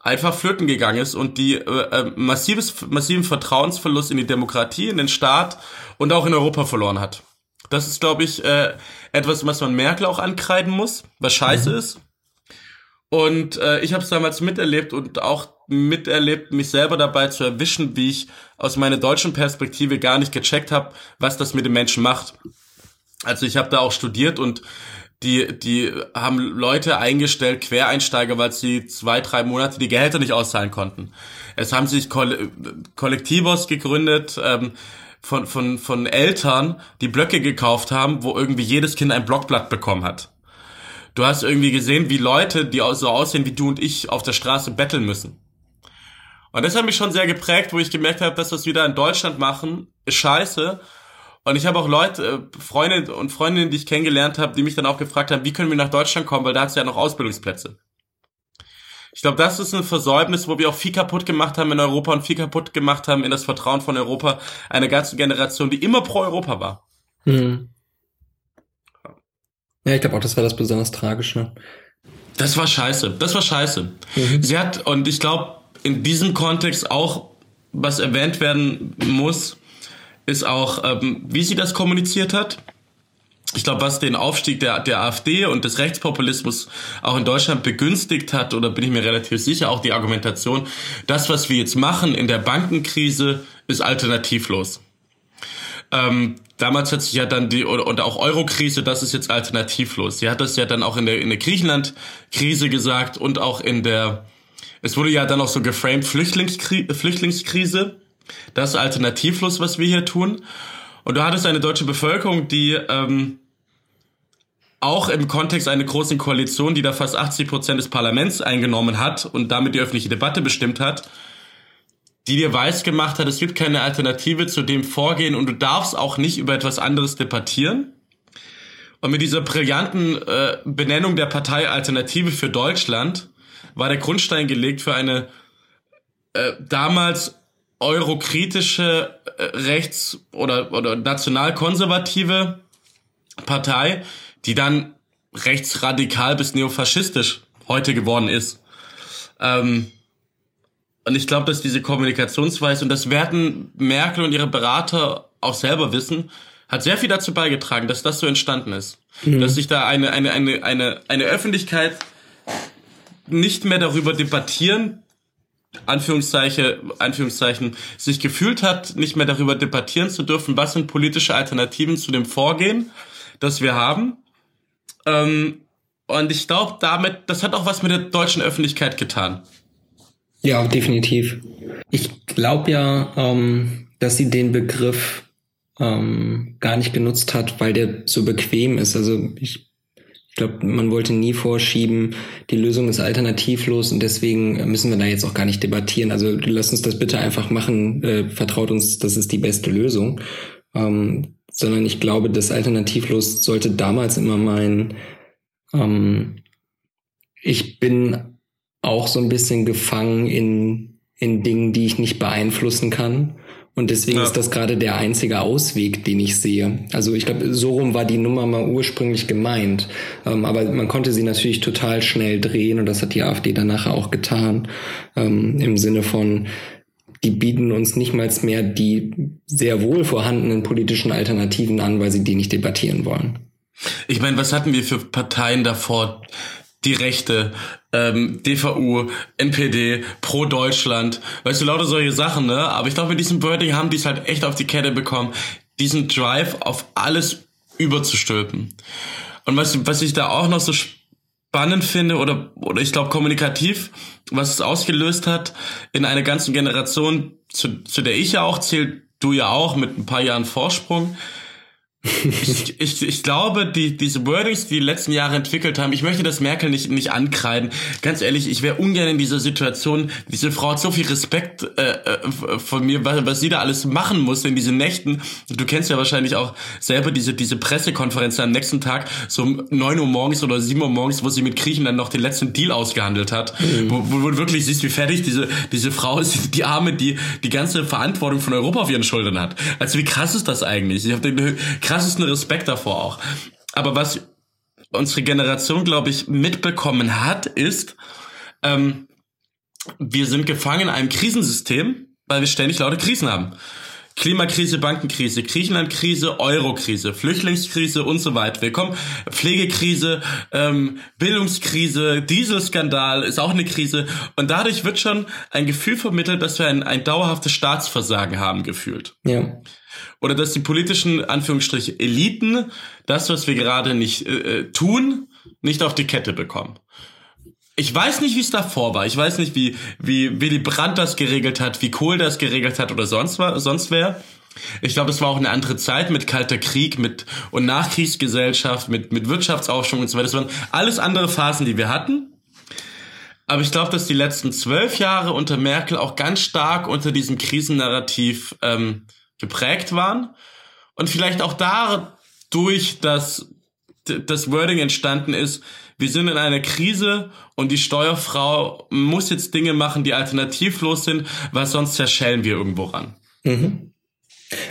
einfach flöten gegangen ist und die äh, äh, massives, massiven Vertrauensverlust in die Demokratie, in den Staat und auch in Europa verloren hat. Das ist, glaube ich, äh, etwas, was man Merkel auch ankreiden muss, was scheiße mhm. ist. Und äh, ich habe es damals miterlebt und auch miterlebt, mich selber dabei zu erwischen, wie ich aus meiner deutschen Perspektive gar nicht gecheckt habe, was das mit den Menschen macht. Also ich habe da auch studiert und die, die haben Leute eingestellt, Quereinsteiger, weil sie zwei, drei Monate die Gehälter nicht auszahlen konnten. Es haben sich Koll Kollektivos gegründet, ähm, von, von, von Eltern, die Blöcke gekauft haben, wo irgendwie jedes Kind ein Blockblatt bekommen hat. Du hast irgendwie gesehen, wie Leute, die so aussehen wie du und ich, auf der Straße betteln müssen. Und das hat mich schon sehr geprägt, wo ich gemerkt habe, dass wir es wieder in Deutschland machen, ist scheiße. Und ich habe auch Leute, äh, Freunde und Freundinnen, die ich kennengelernt habe, die mich dann auch gefragt haben, wie können wir nach Deutschland kommen, weil da hat es ja noch Ausbildungsplätze. Ich glaube, das ist ein Versäumnis, wo wir auch viel kaputt gemacht haben in Europa und viel kaputt gemacht haben in das Vertrauen von Europa einer ganzen Generation, die immer pro Europa war. Hm. Ja, ich glaube auch, das war das besonders Tragische. Das war scheiße. Das war scheiße. Mhm. Sie hat, und ich glaube, in diesem Kontext auch, was erwähnt werden muss, ist auch, ähm, wie sie das kommuniziert hat. Ich glaube, was den Aufstieg der, der AfD und des Rechtspopulismus auch in Deutschland begünstigt hat, oder bin ich mir relativ sicher, auch die Argumentation, das, was wir jetzt machen in der Bankenkrise, ist alternativlos. Ähm, damals hat sich ja dann die, und auch Euro-Krise, das ist jetzt alternativlos. Sie hat das ja dann auch in der, in der Griechenland-Krise gesagt und auch in der, es wurde ja dann auch so geframed, Flüchtlingskri Flüchtlingskrise. Das ist alternativlos, was wir hier tun. Und du hattest eine deutsche Bevölkerung, die ähm, auch im Kontext einer großen Koalition, die da fast 80 Prozent des Parlaments eingenommen hat und damit die öffentliche Debatte bestimmt hat, die dir weiß gemacht hat, es gibt keine Alternative zu dem Vorgehen und du darfst auch nicht über etwas anderes debattieren. Und mit dieser brillanten äh, Benennung der Partei Alternative für Deutschland war der Grundstein gelegt für eine äh, damals eurokritische äh, rechts- oder, oder nationalkonservative Partei, die dann rechtsradikal bis neofaschistisch heute geworden ist. Ähm, und ich glaube, dass diese Kommunikationsweise, und das werden Merkel und ihre Berater auch selber wissen, hat sehr viel dazu beigetragen, dass das so entstanden ist. Mhm. Dass sich da eine, eine, eine, eine, eine Öffentlichkeit nicht mehr darüber debattieren, Anführungszeichen, Anführungszeichen, sich gefühlt hat, nicht mehr darüber debattieren zu dürfen, was sind politische Alternativen zu dem Vorgehen, das wir haben. Ähm, und ich glaube, damit, das hat auch was mit der deutschen Öffentlichkeit getan. Ja, definitiv. Ich glaube ja, ähm, dass sie den Begriff ähm, gar nicht genutzt hat, weil der so bequem ist. Also ich, ich glaube, man wollte nie vorschieben, die Lösung ist alternativlos und deswegen müssen wir da jetzt auch gar nicht debattieren. Also lasst uns das bitte einfach machen, äh, vertraut uns, das ist die beste Lösung. Ähm, sondern ich glaube, das Alternativlos sollte damals immer mein, ähm, ich bin auch so ein bisschen gefangen in, in Dingen, die ich nicht beeinflussen kann. Und deswegen ja. ist das gerade der einzige Ausweg, den ich sehe. Also ich glaube, so rum war die Nummer mal ursprünglich gemeint. Ähm, aber man konnte sie natürlich total schnell drehen und das hat die AfD danach auch getan. Ähm, Im Sinne von, die bieten uns nicht mal mehr die sehr wohl vorhandenen politischen Alternativen an, weil sie die nicht debattieren wollen. Ich meine, was hatten wir für Parteien davor? Die Rechte, ähm, DVU, NPD, Pro Deutschland, weißt du, lauter solche Sachen, ne? Aber ich glaube, mit diesem Wording haben die es halt echt auf die Kette bekommen, diesen Drive auf alles überzustülpen. Und was, was ich da auch noch so spannend finde oder, oder ich glaube kommunikativ, was es ausgelöst hat in einer ganzen Generation, zu, zu der ich ja auch zähle, du ja auch mit ein paar Jahren Vorsprung, ich, ich, ich glaube, die, diese Wordings, die die letzten Jahre entwickelt haben, ich möchte das Merkel nicht, nicht ankreiden. Ganz ehrlich, ich wäre ungern in dieser Situation. Diese Frau hat so viel Respekt äh, äh von mir, was, was sie da alles machen muss in diesen Nächten. Du kennst ja wahrscheinlich auch selber diese, diese Pressekonferenz am nächsten Tag, so um neun Uhr morgens oder sieben Uhr morgens, wo sie mit Griechenland noch den letzten Deal ausgehandelt hat. Mhm. Wo, wo, du wirklich siehst, wie fertig diese, diese Frau ist, die Arme, die die ganze Verantwortung von Europa auf ihren Schultern hat. Also wie krass ist das eigentlich? Ich habe den krassesten Respekt davor auch. Aber was unsere Generation, glaube ich, mitbekommen hat, ist, ähm, wir sind gefangen in einem Krisensystem, weil wir ständig laute Krisen haben. Klimakrise, Bankenkrise, Griechenlandkrise, Eurokrise, Flüchtlingskrise und so weiter. Willkommen. Pflegekrise, ähm, Bildungskrise, Dieselskandal ist auch eine Krise. Und dadurch wird schon ein Gefühl vermittelt, dass wir ein, ein dauerhaftes Staatsversagen haben gefühlt. Ja oder dass die politischen Anführungsstriche Eliten das, was wir gerade nicht äh, äh, tun, nicht auf die Kette bekommen. Ich weiß nicht, wie es davor war. Ich weiß nicht, wie wie Willy Brandt das geregelt hat, wie Kohl das geregelt hat oder sonst sonst wer. Ich glaube, es war auch eine andere Zeit mit kalter Krieg, mit und Nachkriegsgesellschaft, mit mit Wirtschaftsaufschwung und so weiter. Das waren alles andere Phasen, die wir hatten. Aber ich glaube, dass die letzten zwölf Jahre unter Merkel auch ganz stark unter diesem Krisennarrativ ähm, geprägt waren und vielleicht auch dadurch, dass das Wording entstanden ist, wir sind in einer Krise und die Steuerfrau muss jetzt Dinge machen, die alternativlos sind, weil sonst zerschellen wir irgendwo ran. Mhm.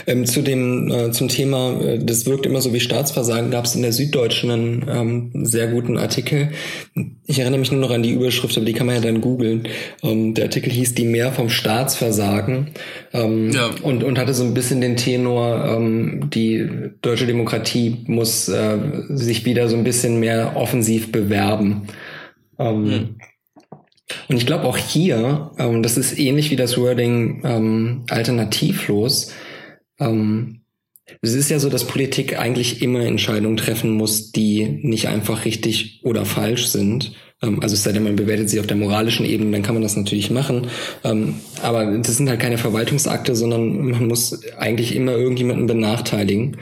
Ähm, zu dem, äh, zum Thema, äh, das wirkt immer so wie Staatsversagen, gab es in der Süddeutschen einen ähm, sehr guten Artikel. Ich erinnere mich nur noch an die Überschrift, aber die kann man ja dann googeln. Ähm, der Artikel hieß Die Mehr vom Staatsversagen ähm, ja. und, und hatte so ein bisschen den Tenor, ähm, die deutsche Demokratie muss äh, sich wieder so ein bisschen mehr offensiv bewerben. Mhm. Und ich glaube auch hier, ähm, das ist ähnlich wie das Wording ähm, alternativlos, ähm, es ist ja so, dass Politik eigentlich immer Entscheidungen treffen muss, die nicht einfach richtig oder falsch sind. Ähm, also es sei denn, man bewertet sie auf der moralischen Ebene, dann kann man das natürlich machen. Ähm, aber das sind halt keine Verwaltungsakte, sondern man muss eigentlich immer irgendjemanden benachteiligen.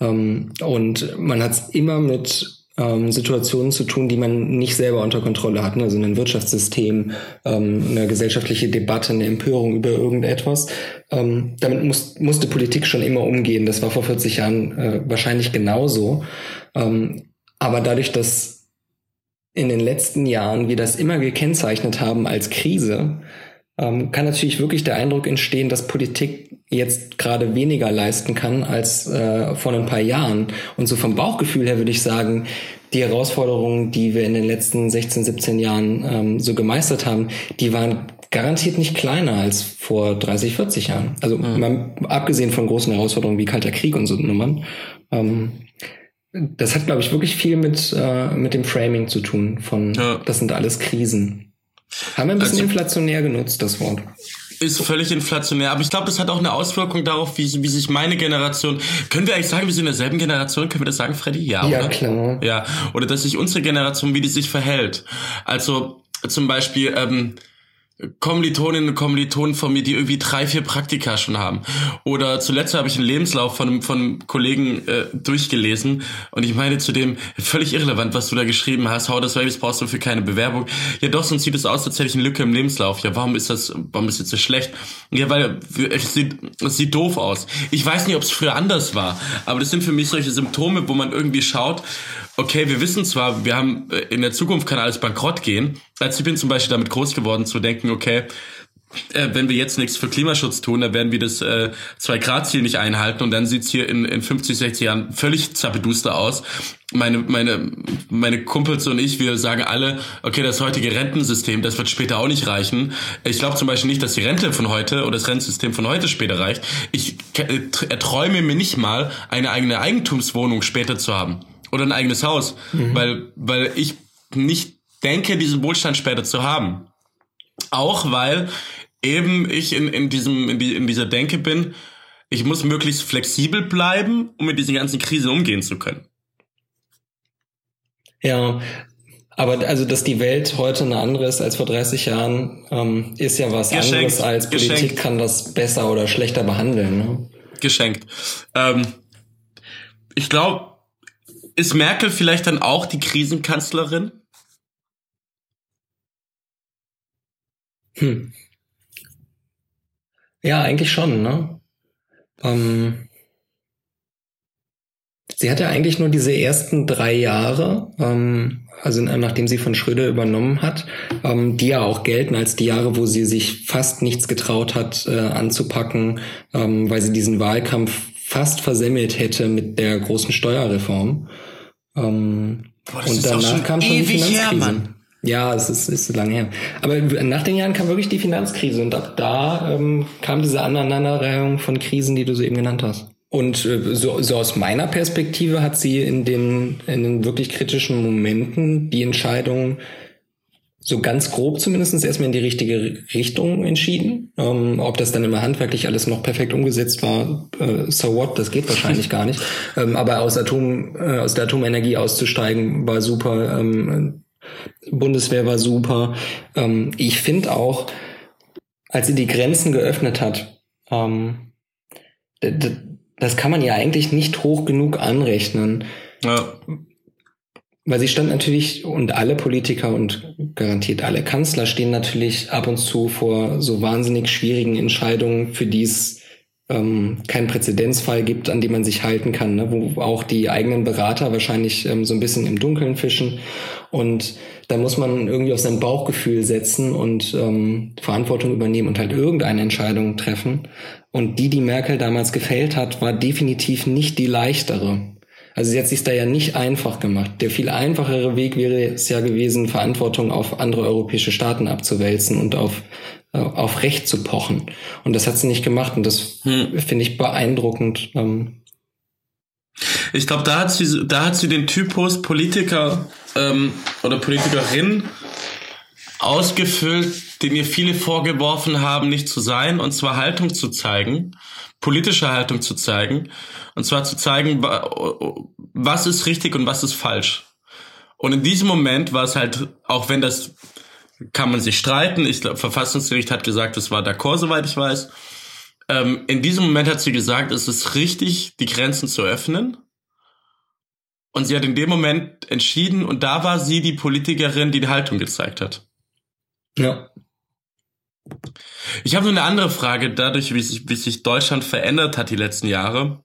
Ähm, und man hat es immer mit ähm, Situationen zu tun, die man nicht selber unter Kontrolle hat. Ne? Also ein Wirtschaftssystem, ähm, eine gesellschaftliche Debatte, eine Empörung über irgendetwas. Ähm, damit muss, musste Politik schon immer umgehen. Das war vor 40 Jahren äh, wahrscheinlich genauso. Ähm, aber dadurch, dass in den letzten Jahren wir das immer gekennzeichnet haben als Krise, ähm, kann natürlich wirklich der Eindruck entstehen, dass Politik jetzt gerade weniger leisten kann als äh, vor ein paar Jahren. Und so vom Bauchgefühl her würde ich sagen, die Herausforderungen, die wir in den letzten 16, 17 Jahren ähm, so gemeistert haben, die waren garantiert nicht kleiner als vor 30, 40 Jahren. Also mhm. mal, abgesehen von großen Herausforderungen wie Kalter Krieg und so Nummern. Ähm, das hat, glaube ich, wirklich viel mit, äh, mit dem Framing zu tun. Von ja. das sind alles Krisen. Haben wir ein bisschen also, inflationär genutzt, das Wort. Ist völlig inflationär, aber ich glaube, das hat auch eine Auswirkung darauf, wie, wie sich meine Generation. Können wir eigentlich sagen, wir sind in derselben Generation? Können wir das sagen, Freddy? Ja, ja oder? klar. Ja, oder dass sich unsere Generation, wie die sich verhält. Also zum Beispiel, ähm, Kommilitoninnen und Kommilitonen von mir, die irgendwie drei, vier Praktika schon haben. Oder zuletzt habe ich einen Lebenslauf von, von einem Kollegen äh, durchgelesen und ich meine zu dem, völlig irrelevant, was du da geschrieben hast, hau das Babys brauchst du für keine Bewerbung. Ja doch, sonst sieht es aus, als hätte ich eine Lücke im Lebenslauf. Ja, warum ist das, warum ist das so schlecht? Ja, weil es sieht, es sieht doof aus. Ich weiß nicht, ob es früher anders war, aber das sind für mich solche Symptome, wo man irgendwie schaut, okay, wir wissen zwar, wir haben äh, in der Zukunft kann alles bankrott gehen. Also ich bin zum Beispiel damit groß geworden zu denken, okay, äh, wenn wir jetzt nichts für Klimaschutz tun, dann werden wir das äh, Zwei-Grad-Ziel nicht einhalten und dann sieht's hier in, in 50, 60 Jahren völlig zappeduster aus. Meine, meine, meine Kumpels und ich, wir sagen alle, okay, das heutige Rentensystem, das wird später auch nicht reichen. Ich glaube zum Beispiel nicht, dass die Rente von heute oder das Rentensystem von heute später reicht. Ich erträume mir nicht mal, eine eigene Eigentumswohnung später zu haben oder ein eigenes Haus, mhm. weil, weil ich nicht denke, diesen Wohlstand später zu haben. Auch weil eben ich in, in, diesem, in, die, in dieser Denke bin, ich muss möglichst flexibel bleiben, um mit diesen ganzen Krisen umgehen zu können. Ja, aber also, dass die Welt heute eine andere ist als vor 30 Jahren, ähm, ist ja was Geschenkt. anderes als Politik Geschenkt. kann das besser oder schlechter behandeln. Ne? Geschenkt. Ähm, ich glaube, ist Merkel vielleicht dann auch die Krisenkanzlerin? Hm. Ja, eigentlich schon, ne? Ähm, sie hatte eigentlich nur diese ersten drei Jahre, ähm, also nachdem sie von Schröder übernommen hat, ähm, die ja auch gelten als die Jahre, wo sie sich fast nichts getraut hat äh, anzupacken, ähm, weil sie diesen Wahlkampf fast versemmelt hätte mit der großen Steuerreform. Ähm, Boah, und danach schon kam schon die Finanzkrise. Her, ja, es ist, ist lange her. Aber nach den Jahren kam wirklich die Finanzkrise und ab da ähm, kam diese Aneinanderreihung von Krisen, die du soeben genannt hast. Und äh, so, so aus meiner Perspektive hat sie in den, in den wirklich kritischen Momenten die Entscheidung so ganz grob zumindest erstmal in die richtige Richtung entschieden. Ähm, ob das dann immer handwerklich alles noch perfekt umgesetzt war, äh, so what, das geht wahrscheinlich gar nicht. Ähm, aber aus Atom, äh, aus der Atomenergie auszusteigen war super. Ähm, Bundeswehr war super. Ähm, ich finde auch, als sie die Grenzen geöffnet hat, ähm, das kann man ja eigentlich nicht hoch genug anrechnen. Ja. Weil sie stand natürlich, und alle Politiker und garantiert alle Kanzler stehen natürlich ab und zu vor so wahnsinnig schwierigen Entscheidungen, für die es ähm, keinen Präzedenzfall gibt, an dem man sich halten kann, ne? wo auch die eigenen Berater wahrscheinlich ähm, so ein bisschen im Dunkeln fischen. Und da muss man irgendwie auf sein Bauchgefühl setzen und ähm, Verantwortung übernehmen und halt irgendeine Entscheidung treffen. Und die, die Merkel damals gefällt hat, war definitiv nicht die leichtere. Also sie hat sich da ja nicht einfach gemacht. Der viel einfachere Weg wäre es ja gewesen, Verantwortung auf andere europäische Staaten abzuwälzen und auf, äh, auf Recht zu pochen. Und das hat sie nicht gemacht und das hm. finde ich beeindruckend. Ähm. Ich glaube, da hat sie, da hat sie den Typus Politiker ähm, oder Politikerin ausgefüllt, den ihr viele vorgeworfen haben, nicht zu sein, und zwar Haltung zu zeigen, politische Haltung zu zeigen. Und zwar zu zeigen, was ist richtig und was ist falsch. Und in diesem Moment war es halt, auch wenn das kann man sich streiten, ich glaube, Verfassungsgericht hat gesagt, es war d'accord, soweit ich weiß. Ähm, in diesem Moment hat sie gesagt, es ist richtig, die Grenzen zu öffnen. Und sie hat in dem Moment entschieden, und da war sie die Politikerin, die die Haltung gezeigt hat. Ja. Ich habe nur eine andere Frage, dadurch, wie sich, wie sich Deutschland verändert hat die letzten Jahre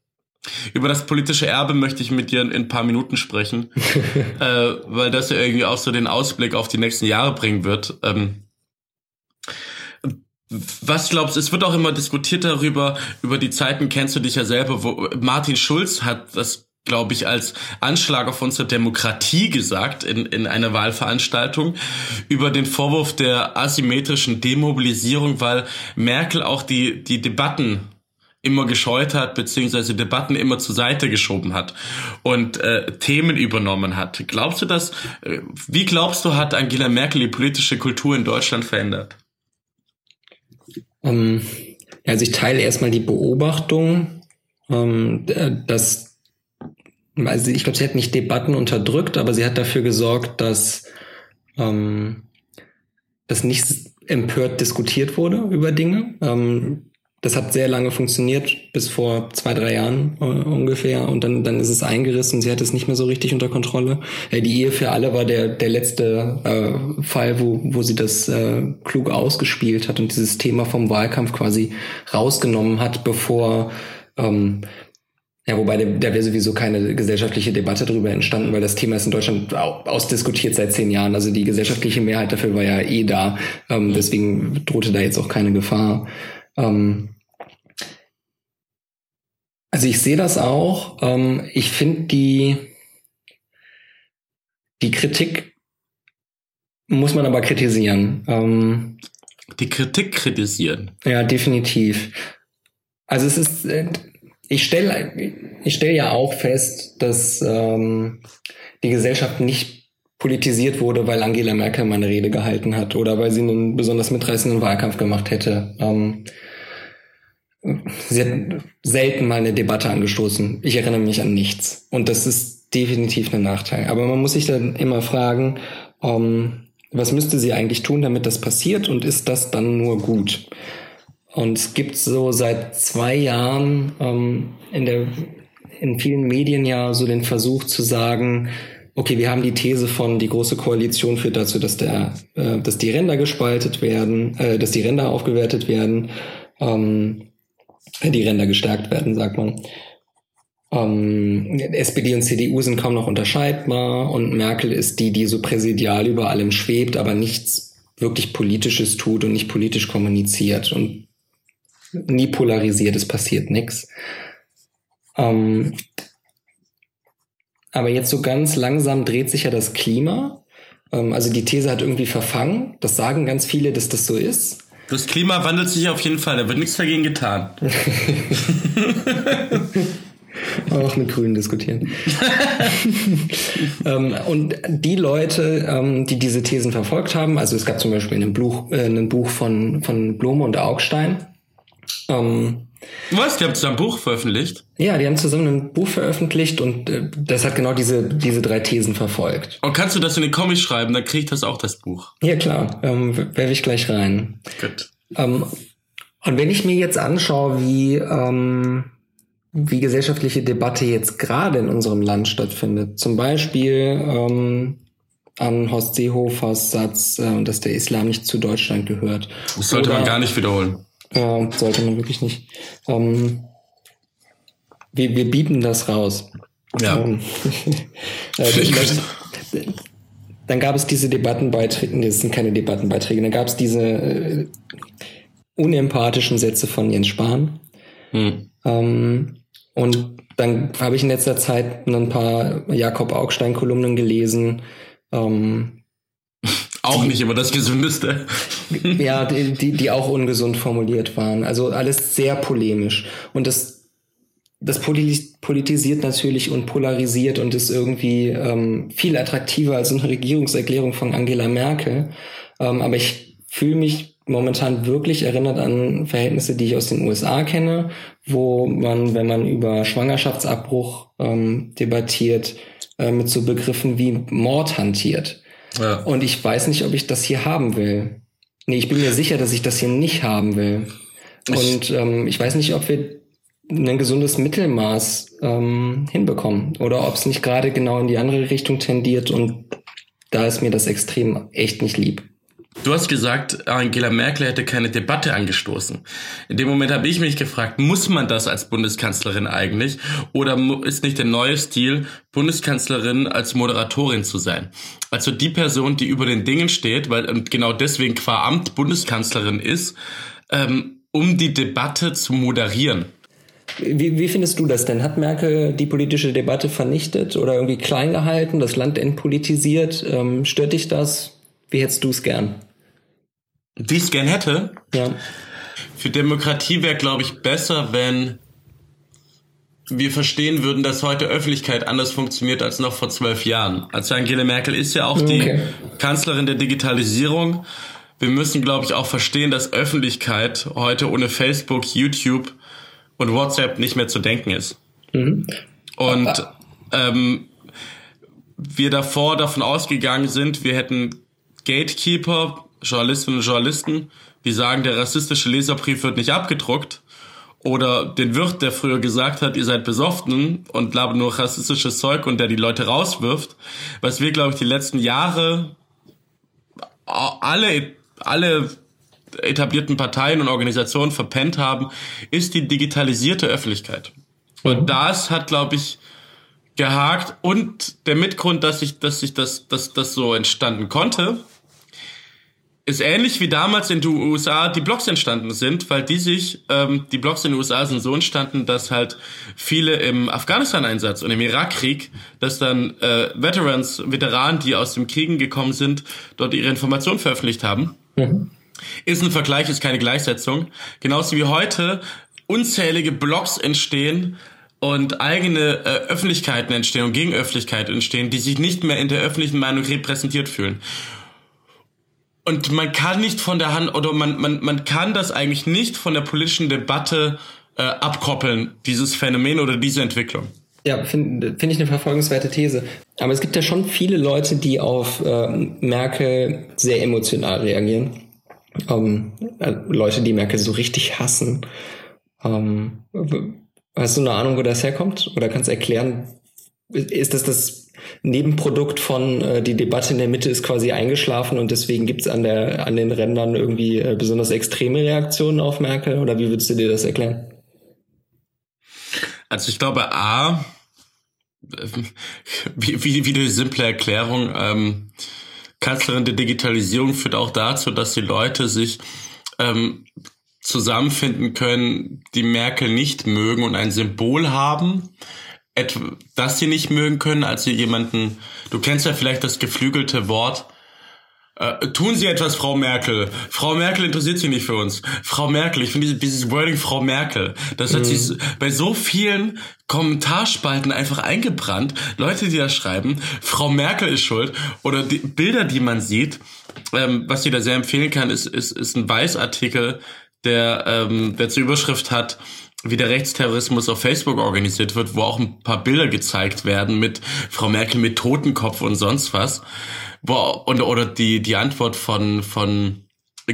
Über das politische Erbe möchte ich mit dir in ein paar Minuten sprechen, äh, weil das ja irgendwie auch so den Ausblick auf die nächsten Jahre bringen wird. Ähm, was glaubst du, es wird auch immer diskutiert darüber, über die Zeiten kennst du dich ja selber, wo Martin Schulz hat das glaube ich, als Anschlag auf unsere Demokratie gesagt in, in einer Wahlveranstaltung über den Vorwurf der asymmetrischen Demobilisierung, weil Merkel auch die, die Debatten immer gescheut hat, beziehungsweise Debatten immer zur Seite geschoben hat und äh, Themen übernommen hat. Glaubst du das, äh, wie glaubst du, hat Angela Merkel die politische Kultur in Deutschland verändert? Ähm, also ich teile erstmal die Beobachtung, ähm, dass also ich glaube, sie hat nicht Debatten unterdrückt, aber sie hat dafür gesorgt, dass ähm, dass nicht empört diskutiert wurde über Dinge. Ähm, das hat sehr lange funktioniert, bis vor zwei, drei Jahren äh, ungefähr. Und dann, dann ist es eingerissen. Sie hat es nicht mehr so richtig unter Kontrolle. Äh, die Ehe für alle war der, der letzte äh, Fall, wo, wo sie das äh, klug ausgespielt hat und dieses Thema vom Wahlkampf quasi rausgenommen hat, bevor ähm, ja, wobei da wäre sowieso keine gesellschaftliche Debatte darüber entstanden, weil das Thema ist in Deutschland ausdiskutiert seit zehn Jahren. Also die gesellschaftliche Mehrheit dafür war ja eh da. Ähm, deswegen drohte da jetzt auch keine Gefahr. Ähm, also ich sehe das auch. Ähm, ich finde die, die Kritik muss man aber kritisieren. Ähm, die Kritik kritisieren. Ja, definitiv. Also es ist, äh, ich stelle ich stell ja auch fest, dass ähm, die Gesellschaft nicht politisiert wurde, weil Angela Merkel mal eine Rede gehalten hat oder weil sie einen besonders mitreißenden Wahlkampf gemacht hätte. Ähm, sie hat selten mal eine Debatte angestoßen. Ich erinnere mich an nichts. Und das ist definitiv ein Nachteil. Aber man muss sich dann immer fragen, ähm, was müsste sie eigentlich tun, damit das passiert und ist das dann nur gut? Und es gibt so seit zwei Jahren ähm, in, der, in vielen Medien ja so den Versuch zu sagen, okay, wir haben die These von die große Koalition führt dazu, dass der, äh, dass die Ränder gespaltet werden, äh, dass die Ränder aufgewertet werden, ähm, die Ränder gestärkt werden, sagt man. Ähm, SPD und CDU sind kaum noch unterscheidbar und Merkel ist die, die so präsidial über allem schwebt, aber nichts wirklich Politisches tut und nicht politisch kommuniziert. Und nie polarisiert, es passiert nichts. Ähm, aber jetzt so ganz langsam dreht sich ja das Klima. Ähm, also die These hat irgendwie verfangen. Das sagen ganz viele, dass das so ist. Das Klima wandelt sich auf jeden Fall, da wird nichts dagegen getan. auch mit Grünen diskutieren. ähm, und die Leute, ähm, die diese Thesen verfolgt haben, also es gab zum Beispiel ein Buch, äh, ein Buch von, von Blome und Augstein, ähm, Was? Die haben zusammen ein Buch veröffentlicht? Ja, die haben zusammen ein Buch veröffentlicht und äh, das hat genau diese, diese drei Thesen verfolgt. Und kannst du das in den Comics schreiben? Dann kriege ich das auch, das Buch. Ja, klar. Ähm, werfe ich gleich rein. Gut. Ähm, und wenn ich mir jetzt anschaue, wie, ähm, wie gesellschaftliche Debatte jetzt gerade in unserem Land stattfindet, zum Beispiel ähm, an Horst Seehofers Satz, äh, dass der Islam nicht zu Deutschland gehört. Das sollte Oder, man gar nicht wiederholen. Ja, sollte man wirklich nicht. Ähm, wir, wir bieten das raus. Ja. Ähm, äh, dann, dann gab es diese Debattenbeiträge, das sind keine Debattenbeiträge, dann gab es diese äh, unempathischen Sätze von Jens Spahn. Hm. Ähm, und dann habe ich in letzter Zeit ein paar Jakob Augstein-Kolumnen gelesen, ähm, auch nicht immer das Gesündeste. ja, die, die, die auch ungesund formuliert waren. Also alles sehr polemisch. Und das, das politisiert natürlich und polarisiert und ist irgendwie ähm, viel attraktiver als eine Regierungserklärung von Angela Merkel. Ähm, aber ich fühle mich momentan wirklich erinnert an Verhältnisse, die ich aus den USA kenne, wo man, wenn man über Schwangerschaftsabbruch ähm, debattiert, äh, mit so Begriffen wie Mord hantiert. Ja. Und ich weiß nicht, ob ich das hier haben will. Nee, ich bin mir sicher, dass ich das hier nicht haben will. Und ähm, ich weiß nicht, ob wir ein gesundes Mittelmaß ähm, hinbekommen oder ob es nicht gerade genau in die andere Richtung tendiert und da ist mir das extrem echt nicht lieb. Du hast gesagt, Angela Merkel hätte keine Debatte angestoßen. In dem Moment habe ich mich gefragt, muss man das als Bundeskanzlerin eigentlich? Oder ist nicht der neue Stil, Bundeskanzlerin als Moderatorin zu sein? Also die Person, die über den Dingen steht, weil und genau deswegen qua Amt Bundeskanzlerin ist, ähm, um die Debatte zu moderieren. Wie, wie findest du das denn? Hat Merkel die politische Debatte vernichtet oder irgendwie klein gehalten, das Land entpolitisiert? Ähm, stört dich das? Wie hättest du es gern? Wie ich es gern hätte? Ja. Für Demokratie wäre, glaube ich, besser, wenn wir verstehen würden, dass heute Öffentlichkeit anders funktioniert als noch vor zwölf Jahren. Also Angela Merkel ist ja auch okay. die Kanzlerin der Digitalisierung. Wir müssen, glaube ich, auch verstehen, dass Öffentlichkeit heute ohne Facebook, YouTube und WhatsApp nicht mehr zu denken ist. Mhm. Und ähm, wir davor davon ausgegangen sind, wir hätten Gatekeeper, Journalistinnen und Journalisten, die sagen, der rassistische Leserbrief wird nicht abgedruckt. Oder den Wirt, der früher gesagt hat, ihr seid besoffen und labert nur rassistisches Zeug und der die Leute rauswirft. Was wir, glaube ich, die letzten Jahre alle, alle etablierten Parteien und Organisationen verpennt haben, ist die digitalisierte Öffentlichkeit. Und mhm. das hat, glaube ich, gehakt und der Mitgrund, dass ich, dass ich das, dass das so entstanden konnte, ist ähnlich wie damals in den USA die Blogs entstanden sind, weil die sich, ähm, die Blogs in den USA sind so entstanden, dass halt viele im Afghanistan-Einsatz und im Irakkrieg, dass dann äh, Veterans, Veteranen, die aus dem Kriegen gekommen sind, dort ihre Informationen veröffentlicht haben. Mhm. Ist ein Vergleich, ist keine Gleichsetzung. Genauso wie heute unzählige Blogs entstehen, und eigene äh, Öffentlichkeiten entstehen und Gegenöffentlichkeiten entstehen, die sich nicht mehr in der öffentlichen Meinung repräsentiert fühlen. Und man kann nicht von der Hand, oder man, man, man kann das eigentlich nicht von der politischen Debatte äh, abkoppeln, dieses Phänomen oder diese Entwicklung. Ja, finde find ich eine verfolgenswerte These. Aber es gibt ja schon viele Leute, die auf äh, Merkel sehr emotional reagieren. Ähm, äh, Leute, die Merkel so richtig hassen. Ähm, hast du eine Ahnung, wo das herkommt? Oder kannst du erklären, ist das das Nebenprodukt von äh, die Debatte in der Mitte ist quasi eingeschlafen und deswegen gibt's an an den Rändern irgendwie äh, besonders extreme Reaktionen auf Merkel oder wie würdest du dir das erklären? Also ich glaube a wie, wie, wie die simple Erklärung ähm, Kanzlerin der Digitalisierung führt auch dazu, dass die Leute sich ähm, zusammenfinden können, die Merkel nicht mögen und ein Symbol haben, das sie nicht mögen können, als sie jemanden, du kennst ja vielleicht das geflügelte Wort, äh, tun Sie etwas, Frau Merkel. Frau Merkel interessiert sich nicht für uns. Frau Merkel, ich finde dieses, dieses Wording Frau Merkel, das hat mhm. sich bei so vielen Kommentarspalten einfach eingebrannt. Leute, die da schreiben, Frau Merkel ist schuld. Oder die Bilder, die man sieht, ähm, was ich da sehr empfehlen kann, ist, ist, ist ein Weißartikel, der, ähm, der zur Überschrift hat, wie der Rechtsterrorismus auf Facebook organisiert wird, wo auch ein paar Bilder gezeigt werden mit Frau Merkel mit Totenkopf und sonst was. Wo, und, oder die, die Antwort von, von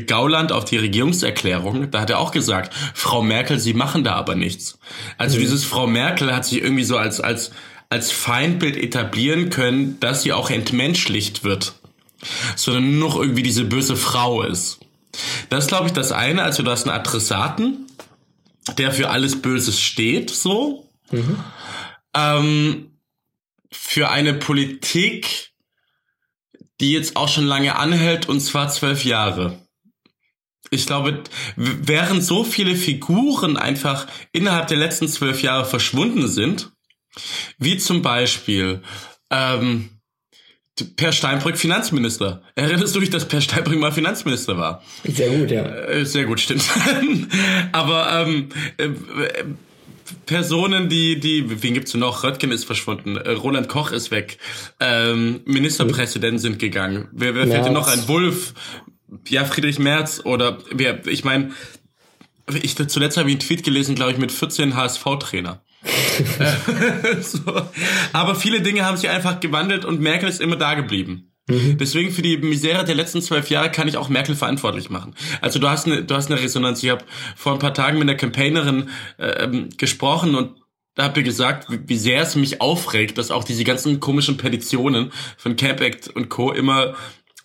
Gauland auf die Regierungserklärung, da hat er auch gesagt, Frau Merkel, Sie machen da aber nichts. Also mhm. dieses Frau Merkel hat sich irgendwie so als, als, als Feindbild etablieren können, dass sie auch entmenschlicht wird. Sondern nur noch irgendwie diese böse Frau ist. Das ist, glaube ich, das eine. Also du hast einen Adressaten, der für alles Böses steht, so. Mhm. Ähm, für eine Politik, die jetzt auch schon lange anhält, und zwar zwölf Jahre. Ich glaube, während so viele Figuren einfach innerhalb der letzten zwölf Jahre verschwunden sind, wie zum Beispiel ähm, Per Steinbrück Finanzminister. Erinnerst du dich, dass Per Steinbrück mal Finanzminister war? Sehr gut, ja. Äh, sehr gut, stimmt. Aber ähm, äh, Personen, die, die, wen gibt's noch? Röttgen ist verschwunden, äh, Roland Koch ist weg, ähm, Ministerpräsidenten sind gegangen. Wer, wer fällt denn noch ein? Wulff, ja, Friedrich Merz oder wer, ich meine, ich zuletzt habe ich einen Tweet gelesen, glaube ich, mit 14 HSV-Trainer. so. Aber viele Dinge haben sich einfach gewandelt und Merkel ist immer da geblieben. Mhm. Deswegen für die Misere der letzten zwölf Jahre kann ich auch Merkel verantwortlich machen. Also du hast eine, du hast eine Resonanz. Ich habe vor ein paar Tagen mit einer Campaignerin äh, gesprochen und da habt ihr gesagt, wie, wie sehr es mich aufregt, dass auch diese ganzen komischen Petitionen von Camp Act und Co. immer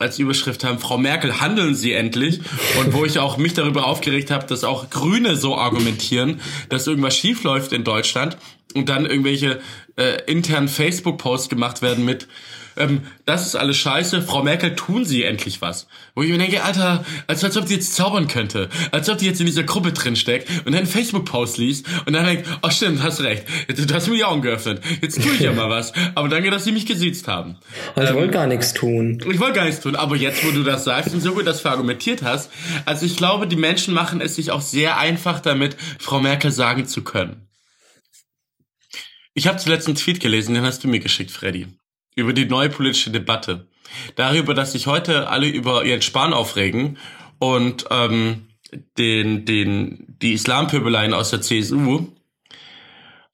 als Überschrift haben, Frau Merkel, handeln Sie endlich. Und wo ich auch mich darüber aufgeregt habe, dass auch Grüne so argumentieren, dass irgendwas schiefläuft in Deutschland und dann irgendwelche äh, internen Facebook-Posts gemacht werden mit ähm, das ist alles scheiße, Frau Merkel, tun Sie endlich was. Wo ich mir denke, Alter, als, als ob die jetzt zaubern könnte, als ob die jetzt in dieser Gruppe drin steckt und dann einen Facebook-Post liest und dann denkt, oh stimmt, hast recht, du hast mir die Augen geöffnet, jetzt tue ich ja mal was. Aber danke, dass Sie mich gesiezt haben. Also ich ähm, wollte gar nichts tun. Ich wollte gar nichts tun, aber jetzt, wo du das sagst und so gut das verargumentiert hast, also ich glaube, die Menschen machen es sich auch sehr einfach damit, Frau Merkel sagen zu können. Ich habe zuletzt einen Tweet gelesen, den hast du mir geschickt, Freddy über die neue politische Debatte. Darüber, dass sich heute alle über ihren Spahn aufregen und ähm, den, den, die Islampöbeleien aus der CSU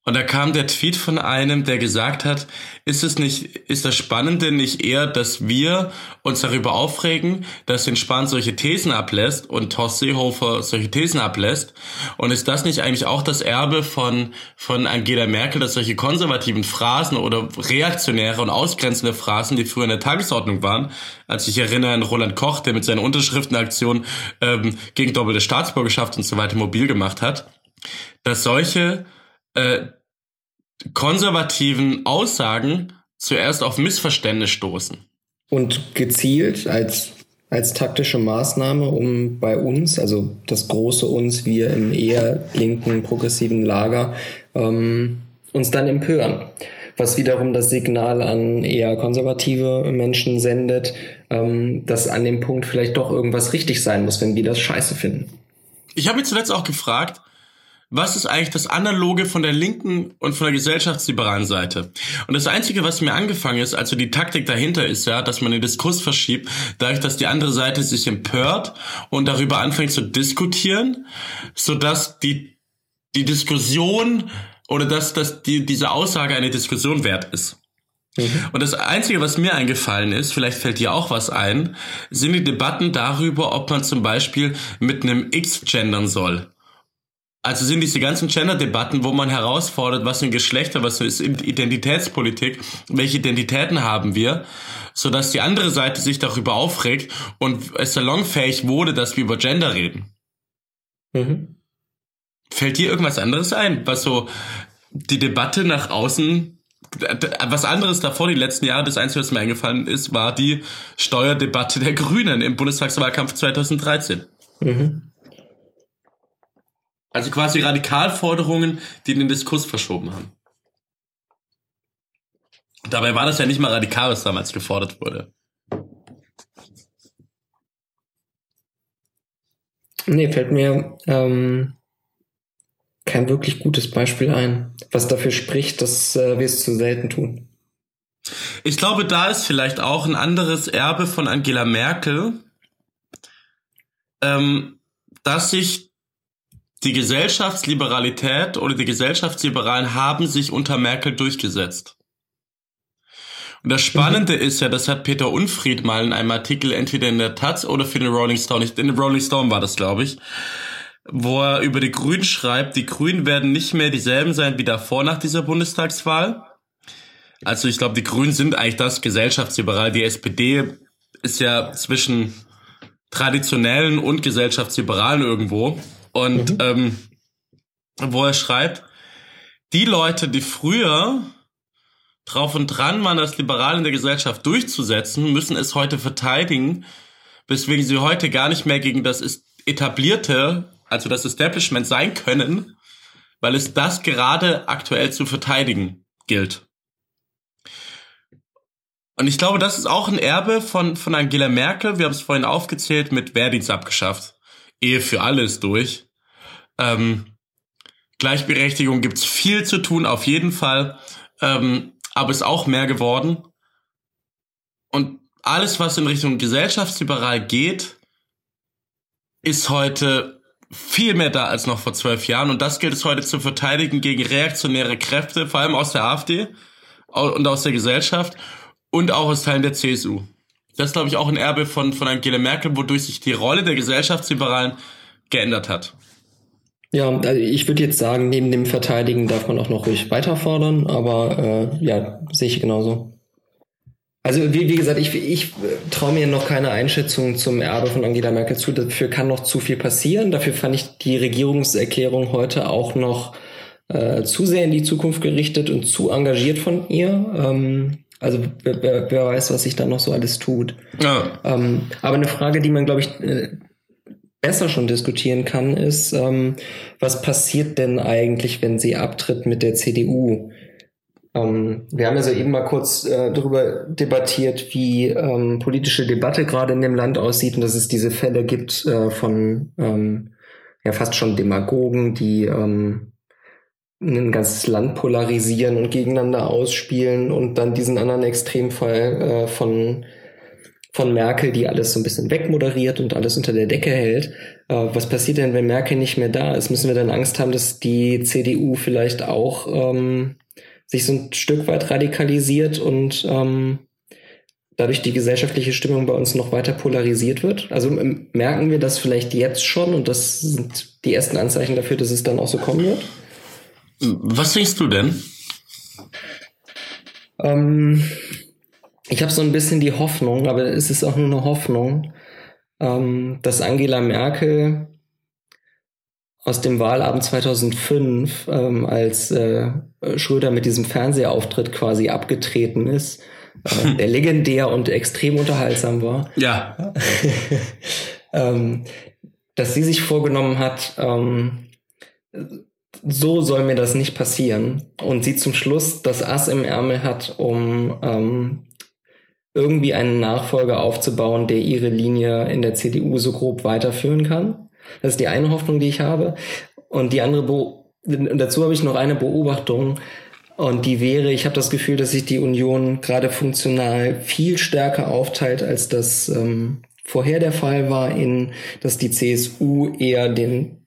und da kam der Tweet von einem, der gesagt hat, ist es nicht, ist das Spannende nicht eher, dass wir uns darüber aufregen, dass den Spahn solche Thesen ablässt und Horst Seehofer solche Thesen ablässt? Und ist das nicht eigentlich auch das Erbe von, von Angela Merkel, dass solche konservativen Phrasen oder reaktionäre und ausgrenzende Phrasen, die früher in der Tagesordnung waren, als ich erinnere an Roland Koch, der mit seiner Unterschriftenaktion ähm, gegen doppelte Staatsbürgerschaft und so weiter mobil gemacht hat, dass solche äh, konservativen Aussagen zuerst auf Missverständnis stoßen. Und gezielt als, als taktische Maßnahme, um bei uns, also das große uns, wir im eher linken, progressiven Lager, ähm, uns dann empören. Was wiederum das Signal an eher konservative Menschen sendet, ähm, dass an dem Punkt vielleicht doch irgendwas richtig sein muss, wenn wir das scheiße finden. Ich habe mich zuletzt auch gefragt, was ist eigentlich das Analoge von der linken und von der gesellschaftsliberalen Seite? Und das Einzige, was mir angefangen ist, also die Taktik dahinter ist ja, dass man den Diskurs verschiebt, dadurch, dass die andere Seite sich empört und darüber anfängt zu diskutieren, sodass die, die Diskussion oder dass, dass die, diese Aussage eine Diskussion wert ist. Mhm. Und das Einzige, was mir eingefallen ist, vielleicht fällt dir auch was ein, sind die Debatten darüber, ob man zum Beispiel mit einem X gendern soll. Also sind diese ganzen Gender-Debatten, wo man herausfordert, was sind Geschlechter, was ist Identitätspolitik, welche Identitäten haben wir, so dass die andere Seite sich darüber aufregt und es salonfähig wurde, dass wir über Gender reden. Mhm. Fällt dir irgendwas anderes ein, was so die Debatte nach außen, was anderes davor, die letzten Jahre, das Einzige, was mir eingefallen ist, war die Steuerdebatte der Grünen im Bundestagswahlkampf 2013. Mhm. Also quasi Radikalforderungen, die den Diskurs verschoben haben. Dabei war das ja nicht mal radikal, was damals gefordert wurde. Nee, fällt mir ähm, kein wirklich gutes Beispiel ein, was dafür spricht, dass äh, wir es zu selten tun. Ich glaube, da ist vielleicht auch ein anderes Erbe von Angela Merkel, ähm, dass sich die Gesellschaftsliberalität oder die Gesellschaftsliberalen haben sich unter Merkel durchgesetzt. Und das Spannende mhm. ist ja, das hat Peter Unfried mal in einem Artikel entweder in der Taz oder für den Rolling Stone, in den Rolling Stone war das, glaube ich, wo er über die Grünen schreibt, die Grünen werden nicht mehr dieselben sein wie davor nach dieser Bundestagswahl. Also ich glaube, die Grünen sind eigentlich das gesellschaftsliberal. Die SPD ist ja zwischen traditionellen und gesellschaftsliberalen irgendwo. Und mhm. ähm, wo er schreibt, die Leute, die früher drauf und dran waren, das Liberal in der Gesellschaft durchzusetzen, müssen es heute verteidigen, weswegen sie heute gar nicht mehr gegen das etablierte, also das Establishment sein können, weil es das gerade aktuell zu verteidigen gilt. Und ich glaube, das ist auch ein Erbe von, von Angela Merkel. Wir haben es vorhin aufgezählt mit Wehrdienst abgeschafft. Ehe für alles durch. Ähm, Gleichberechtigung gibt's viel zu tun, auf jeden Fall. Ähm, aber ist auch mehr geworden. Und alles, was in Richtung gesellschaftsliberal geht, ist heute viel mehr da als noch vor zwölf Jahren. Und das gilt es heute zu verteidigen gegen reaktionäre Kräfte, vor allem aus der AfD und aus der Gesellschaft und auch aus Teilen der CSU. Das ist, glaube ich, auch ein Erbe von, von Angela Merkel, wodurch sich die Rolle der Gesellschaftsliberalen geändert hat. Ja, also ich würde jetzt sagen, neben dem Verteidigen darf man auch noch ruhig weiter fordern, aber äh, ja, sehe ich genauso. Also wie, wie gesagt, ich, ich traue mir noch keine Einschätzung zum Erbe von Angela Merkel zu. Dafür kann noch zu viel passieren. Dafür fand ich die Regierungserklärung heute auch noch äh, zu sehr in die Zukunft gerichtet und zu engagiert von ihr. Ähm, also wer, wer, wer weiß, was sich da noch so alles tut. Ja. Ähm, aber eine Frage, die man, glaube ich, äh, besser schon diskutieren kann, ist, ähm, was passiert denn eigentlich, wenn sie abtritt mit der CDU? Ähm, wir haben ja so eben mal kurz äh, darüber debattiert, wie ähm, politische Debatte gerade in dem Land aussieht und dass es diese Fälle gibt äh, von ähm, ja fast schon Demagogen, die ähm, ein ganzes Land polarisieren und gegeneinander ausspielen und dann diesen anderen Extremfall äh, von von Merkel, die alles so ein bisschen wegmoderiert und alles unter der Decke hält. Äh, was passiert denn, wenn Merkel nicht mehr da ist? Müssen wir dann Angst haben, dass die CDU vielleicht auch ähm, sich so ein Stück weit radikalisiert und ähm, dadurch die gesellschaftliche Stimmung bei uns noch weiter polarisiert wird? Also merken wir das vielleicht jetzt schon und das sind die ersten Anzeichen dafür, dass es dann auch so kommen wird? Was denkst du denn? Ähm, ich habe so ein bisschen die Hoffnung, aber es ist auch nur eine Hoffnung, ähm, dass Angela Merkel aus dem Wahlabend 2005, ähm, als äh, Schröder mit diesem Fernsehauftritt quasi abgetreten ist, äh, der legendär und extrem unterhaltsam war. Ja. ähm, dass sie sich vorgenommen hat, ähm, so soll mir das nicht passieren. Und sie zum Schluss das Ass im Ärmel hat, um ähm, irgendwie einen Nachfolger aufzubauen, der ihre Linie in der CDU so grob weiterführen kann. Das ist die eine Hoffnung, die ich habe. Und die andere, dazu habe ich noch eine Beobachtung. Und die wäre, ich habe das Gefühl, dass sich die Union gerade funktional viel stärker aufteilt, als das ähm, vorher der Fall war, in dass die CSU eher den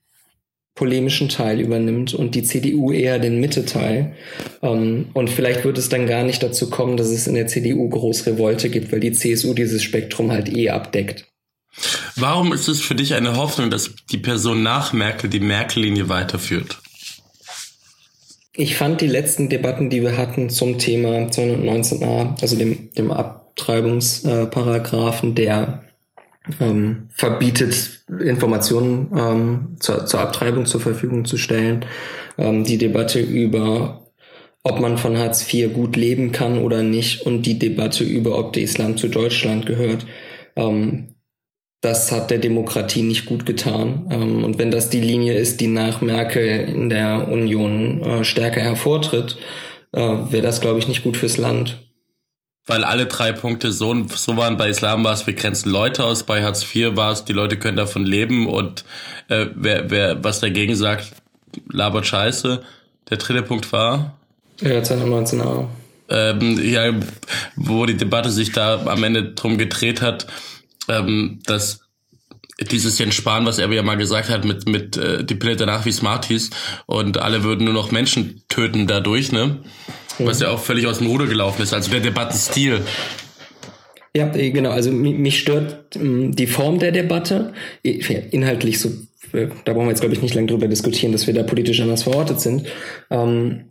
polemischen Teil übernimmt und die CDU eher den Mitteteil. Ähm, und vielleicht wird es dann gar nicht dazu kommen, dass es in der CDU groß Revolte gibt, weil die CSU dieses Spektrum halt eh abdeckt. Warum ist es für dich eine Hoffnung, dass die Person nach Merkel die Merkel-Linie weiterführt? Ich fand die letzten Debatten, die wir hatten zum Thema 219a, also dem, dem Abtreibungsparagraphen, der ähm, verbietet, Informationen ähm, zur, zur Abtreibung zur Verfügung zu stellen, ähm, die Debatte über ob man von Hartz IV gut leben kann oder nicht und die Debatte über, ob der Islam zu Deutschland gehört. Ähm, das hat der Demokratie nicht gut getan. Ähm, und wenn das die Linie ist, die nach Merkel in der Union äh, stärker hervortritt, äh, wäre das, glaube ich, nicht gut fürs Land. Weil alle drei Punkte so, so waren. Bei Islam war es, wir grenzen Leute aus. Bei Hartz IV war es, die Leute können davon leben. Und äh, wer, wer was dagegen sagt, labert Scheiße. Der dritte Punkt war? Ja, 2019 auch. Ähm, ja, wo die Debatte sich da am Ende drum gedreht hat, ähm, dass dieses Jens Spahn, was er ja mal gesagt hat, mit, mit äh, die Pille danach wie Smarties und alle würden nur noch Menschen töten dadurch, ne? Was ja auch völlig aus dem Ruder gelaufen ist, also der Debattenstil. Ja, äh, genau, also mich stört ähm, die Form der Debatte, inhaltlich so, äh, da brauchen wir jetzt glaube ich nicht lange drüber diskutieren, dass wir da politisch anders verortet sind. Ähm,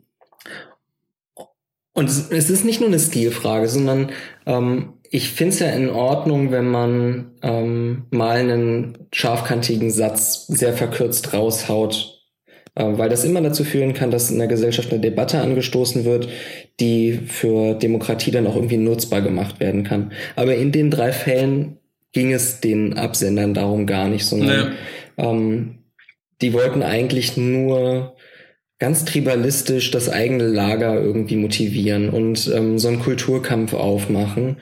und es ist nicht nur eine Stilfrage, sondern ähm, ich finde es ja in Ordnung, wenn man ähm, mal einen scharfkantigen Satz sehr verkürzt raushaut, weil das immer dazu führen kann, dass in der Gesellschaft eine Debatte angestoßen wird, die für Demokratie dann auch irgendwie nutzbar gemacht werden kann. Aber in den drei Fällen ging es den Absendern darum gar nicht, sondern nee. ähm, die wollten eigentlich nur ganz tribalistisch das eigene Lager irgendwie motivieren und ähm, so einen Kulturkampf aufmachen.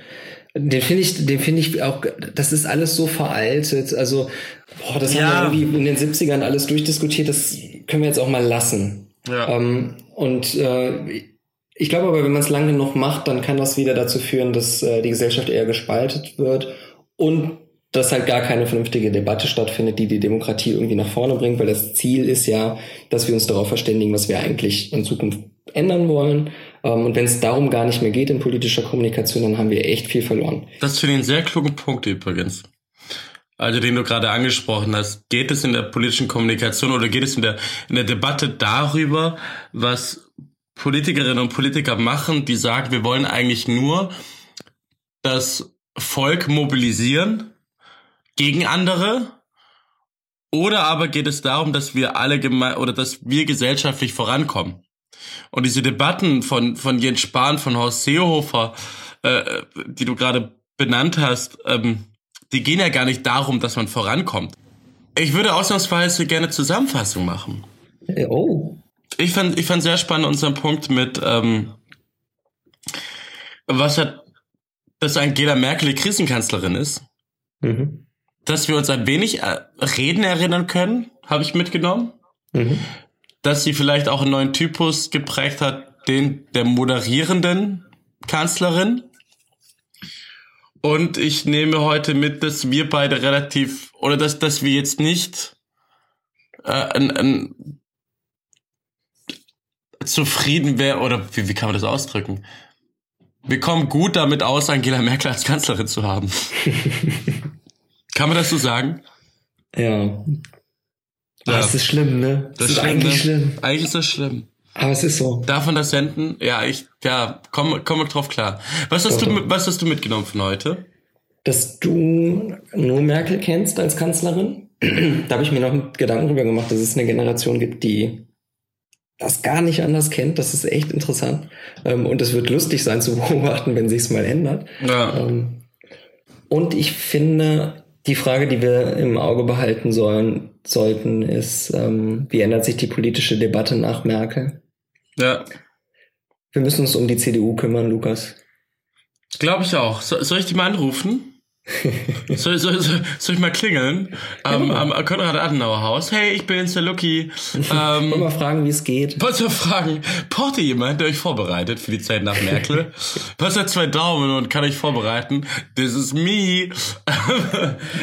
Den finde ich, den finde ich auch, das ist alles so veraltet. Also, boah, das ja. haben wir irgendwie in den 70ern alles durchdiskutiert, das können wir jetzt auch mal lassen. Ja. Ähm, und äh, ich glaube aber, wenn man es lange genug macht, dann kann das wieder dazu führen, dass äh, die Gesellschaft eher gespaltet wird und dass halt gar keine vernünftige Debatte stattfindet, die die Demokratie irgendwie nach vorne bringt, weil das Ziel ist ja, dass wir uns darauf verständigen, was wir eigentlich in Zukunft ändern wollen. Ähm, und wenn es darum gar nicht mehr geht in politischer Kommunikation, dann haben wir echt viel verloren. Das finde ich einen sehr klugen Punkt übrigens. Also den du gerade angesprochen hast. Geht es in der politischen Kommunikation oder geht es in der, in der Debatte darüber, was Politikerinnen und Politiker machen, die sagen, wir wollen eigentlich nur das Volk mobilisieren gegen andere? Oder aber geht es darum, dass wir alle geme oder dass wir gesellschaftlich vorankommen? Und diese Debatten von, von Jens Spahn, von Horst Seehofer, äh, die du gerade benannt hast, ähm, die gehen ja gar nicht darum, dass man vorankommt. Ich würde ausnahmsweise gerne Zusammenfassung machen. Oh. Ich fand, ich fand sehr spannend unseren Punkt mit, ähm, was hat, dass Angela Merkel die Krisenkanzlerin ist. Mhm. Dass wir uns ein wenig äh, Reden erinnern können, habe ich mitgenommen. Mhm. Dass sie vielleicht auch einen neuen Typus geprägt hat, den der moderierenden Kanzlerin. Und ich nehme heute mit, dass wir beide relativ, oder dass, dass wir jetzt nicht äh, ein, ein zufrieden wäre, oder wie, wie kann man das ausdrücken? Wir kommen gut damit aus, Angela Merkel als Kanzlerin zu haben. kann man das so sagen? Ja. ja. Das ist schlimm, ne? Das, das ist schlimm, eigentlich ne? schlimm. Eigentlich ist das schlimm. Aber es ist so. Darf man das senden? Ja, ich, ja, komm, komm drauf klar. Was hast doch, du, was hast du mitgenommen von heute? Dass du nur Merkel kennst als Kanzlerin. da habe ich mir noch Gedanken drüber gemacht, dass es eine Generation gibt, die das gar nicht anders kennt. Das ist echt interessant. Ähm, und es wird lustig sein zu beobachten, wenn sich's mal ändert. Ja. Ähm, und ich finde, die Frage, die wir im Auge behalten sollen, sollten, ist, ähm, wie ändert sich die politische Debatte nach Merkel? Ja. Wir müssen uns um die CDU kümmern, Lukas. Glaube ich auch. So, soll ich die mal anrufen? soll, soll, soll, soll ich mal klingeln? Am, am Konrad-Adenauer-Haus. Hey, ich bin's, der Lucky. Ähm, Wollen wir fragen, wie es geht? Wollt ihr fragen, braucht ihr jemand, der euch vorbereitet für die Zeit nach Merkel? Was hat zwei Daumen und kann euch vorbereiten? This is me.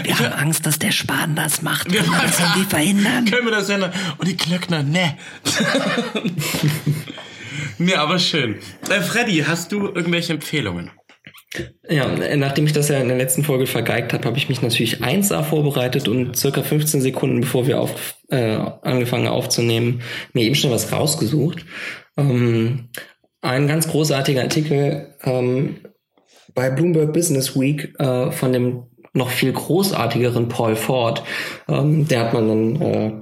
wir haben Angst, dass der Spahn das macht. Können wir das irgendwie verhindern? Können wir das ändern? Und die Klöckner, ne. nee, aber schön. Äh, Freddy, hast du irgendwelche Empfehlungen? Ja, nachdem ich das ja in der letzten Folge vergeigt habe, habe ich mich natürlich 1A vorbereitet und circa 15 Sekunden bevor wir auf, äh, angefangen aufzunehmen, mir eben schon was rausgesucht. Ähm, ein ganz großartiger Artikel ähm, bei Bloomberg Business Week äh, von dem noch viel großartigeren Paul Ford. Ähm, der hat man dann äh,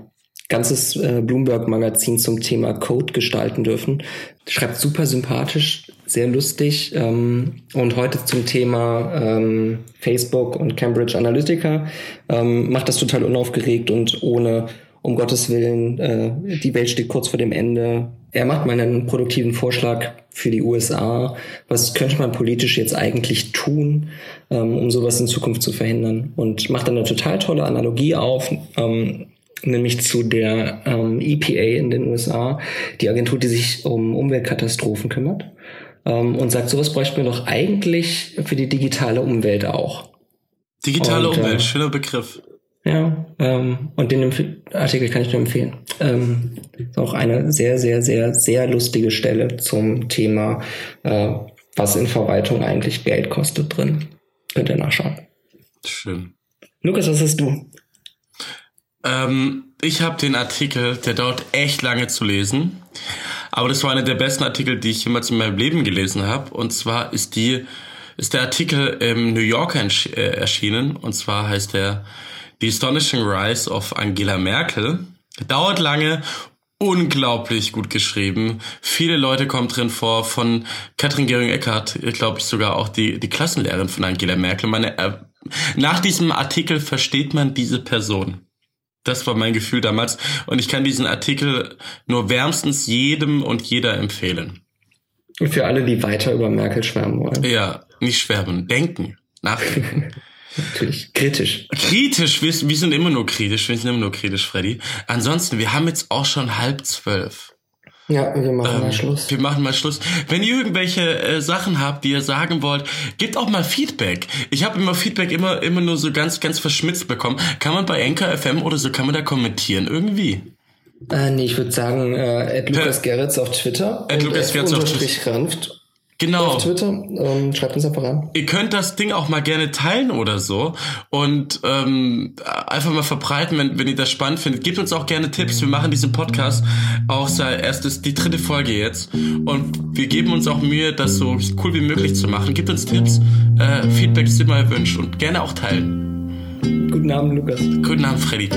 ganzes äh, Bloomberg-Magazin zum Thema Code gestalten dürfen. Schreibt super sympathisch, sehr lustig. Ähm, und heute zum Thema ähm, Facebook und Cambridge Analytica ähm, macht das total unaufgeregt und ohne um Gottes Willen, äh, die Welt steht kurz vor dem Ende. Er macht mal einen produktiven Vorschlag für die USA. Was könnte man politisch jetzt eigentlich tun, ähm, um sowas in Zukunft zu verhindern? Und macht dann eine total tolle Analogie auf. Ähm, nämlich zu der ähm, EPA in den USA, die Agentur, die sich um Umweltkatastrophen kümmert, ähm, und sagt, sowas bräuchten wir doch eigentlich für die digitale Umwelt auch. Digitale und, Umwelt, äh, schöner Begriff. Ja, ähm, und den Artikel kann ich nur empfehlen. Ähm, ist auch eine sehr, sehr, sehr, sehr lustige Stelle zum Thema, äh, was in Verwaltung eigentlich Geld kostet drin. Könnt ihr nachschauen. Schön. Lukas, was hast du? Ähm, ich habe den Artikel, der dauert echt lange zu lesen. Aber das war einer der besten Artikel, die ich jemals in meinem Leben gelesen habe. Und zwar ist die, ist der Artikel im New Yorker äh, erschienen. Und zwar heißt der The Astonishing Rise of Angela Merkel. Dauert lange, unglaublich gut geschrieben. Viele Leute kommen drin vor, von Katrin Gering-Eckardt, glaube ich sogar auch die, die Klassenlehrerin von Angela Merkel. Meine, äh, nach diesem Artikel versteht man diese Person. Das war mein Gefühl damals. Und ich kann diesen Artikel nur wärmstens jedem und jeder empfehlen. Und für alle, die weiter über Merkel schwärmen wollen. Ja, nicht schwärmen, denken, nachdenken. Natürlich, kritisch. Kritisch, wir, wir sind immer nur kritisch, wir sind immer nur kritisch, Freddy. Ansonsten, wir haben jetzt auch schon halb zwölf. Ja, wir machen ähm, mal Schluss. Wir machen mal Schluss. Wenn ihr irgendwelche äh, Sachen habt, die ihr sagen wollt, gebt auch mal Feedback. Ich habe immer Feedback immer immer nur so ganz ganz verschmitzt bekommen. Kann man bei Anchor FM oder so kann man da kommentieren irgendwie? Äh, nee, ich würde sagen, äh, Lukas Gerritz auf Twitter. Lukas Gerritz auf Twitter. Genau. Auf Twitter. Ähm, schreibt uns einfach an. Ihr könnt das Ding auch mal gerne teilen oder so und ähm, einfach mal verbreiten, wenn, wenn ihr das spannend findet. Gebt uns auch gerne Tipps. Wir machen diesen Podcast auch seit erst ist die dritte Folge jetzt und wir geben uns auch Mühe, das so cool wie möglich zu machen. Gebt uns Tipps, äh, Feedback ist immer erwünscht und gerne auch teilen. Guten Abend, Lukas. Guten Abend, Freddy.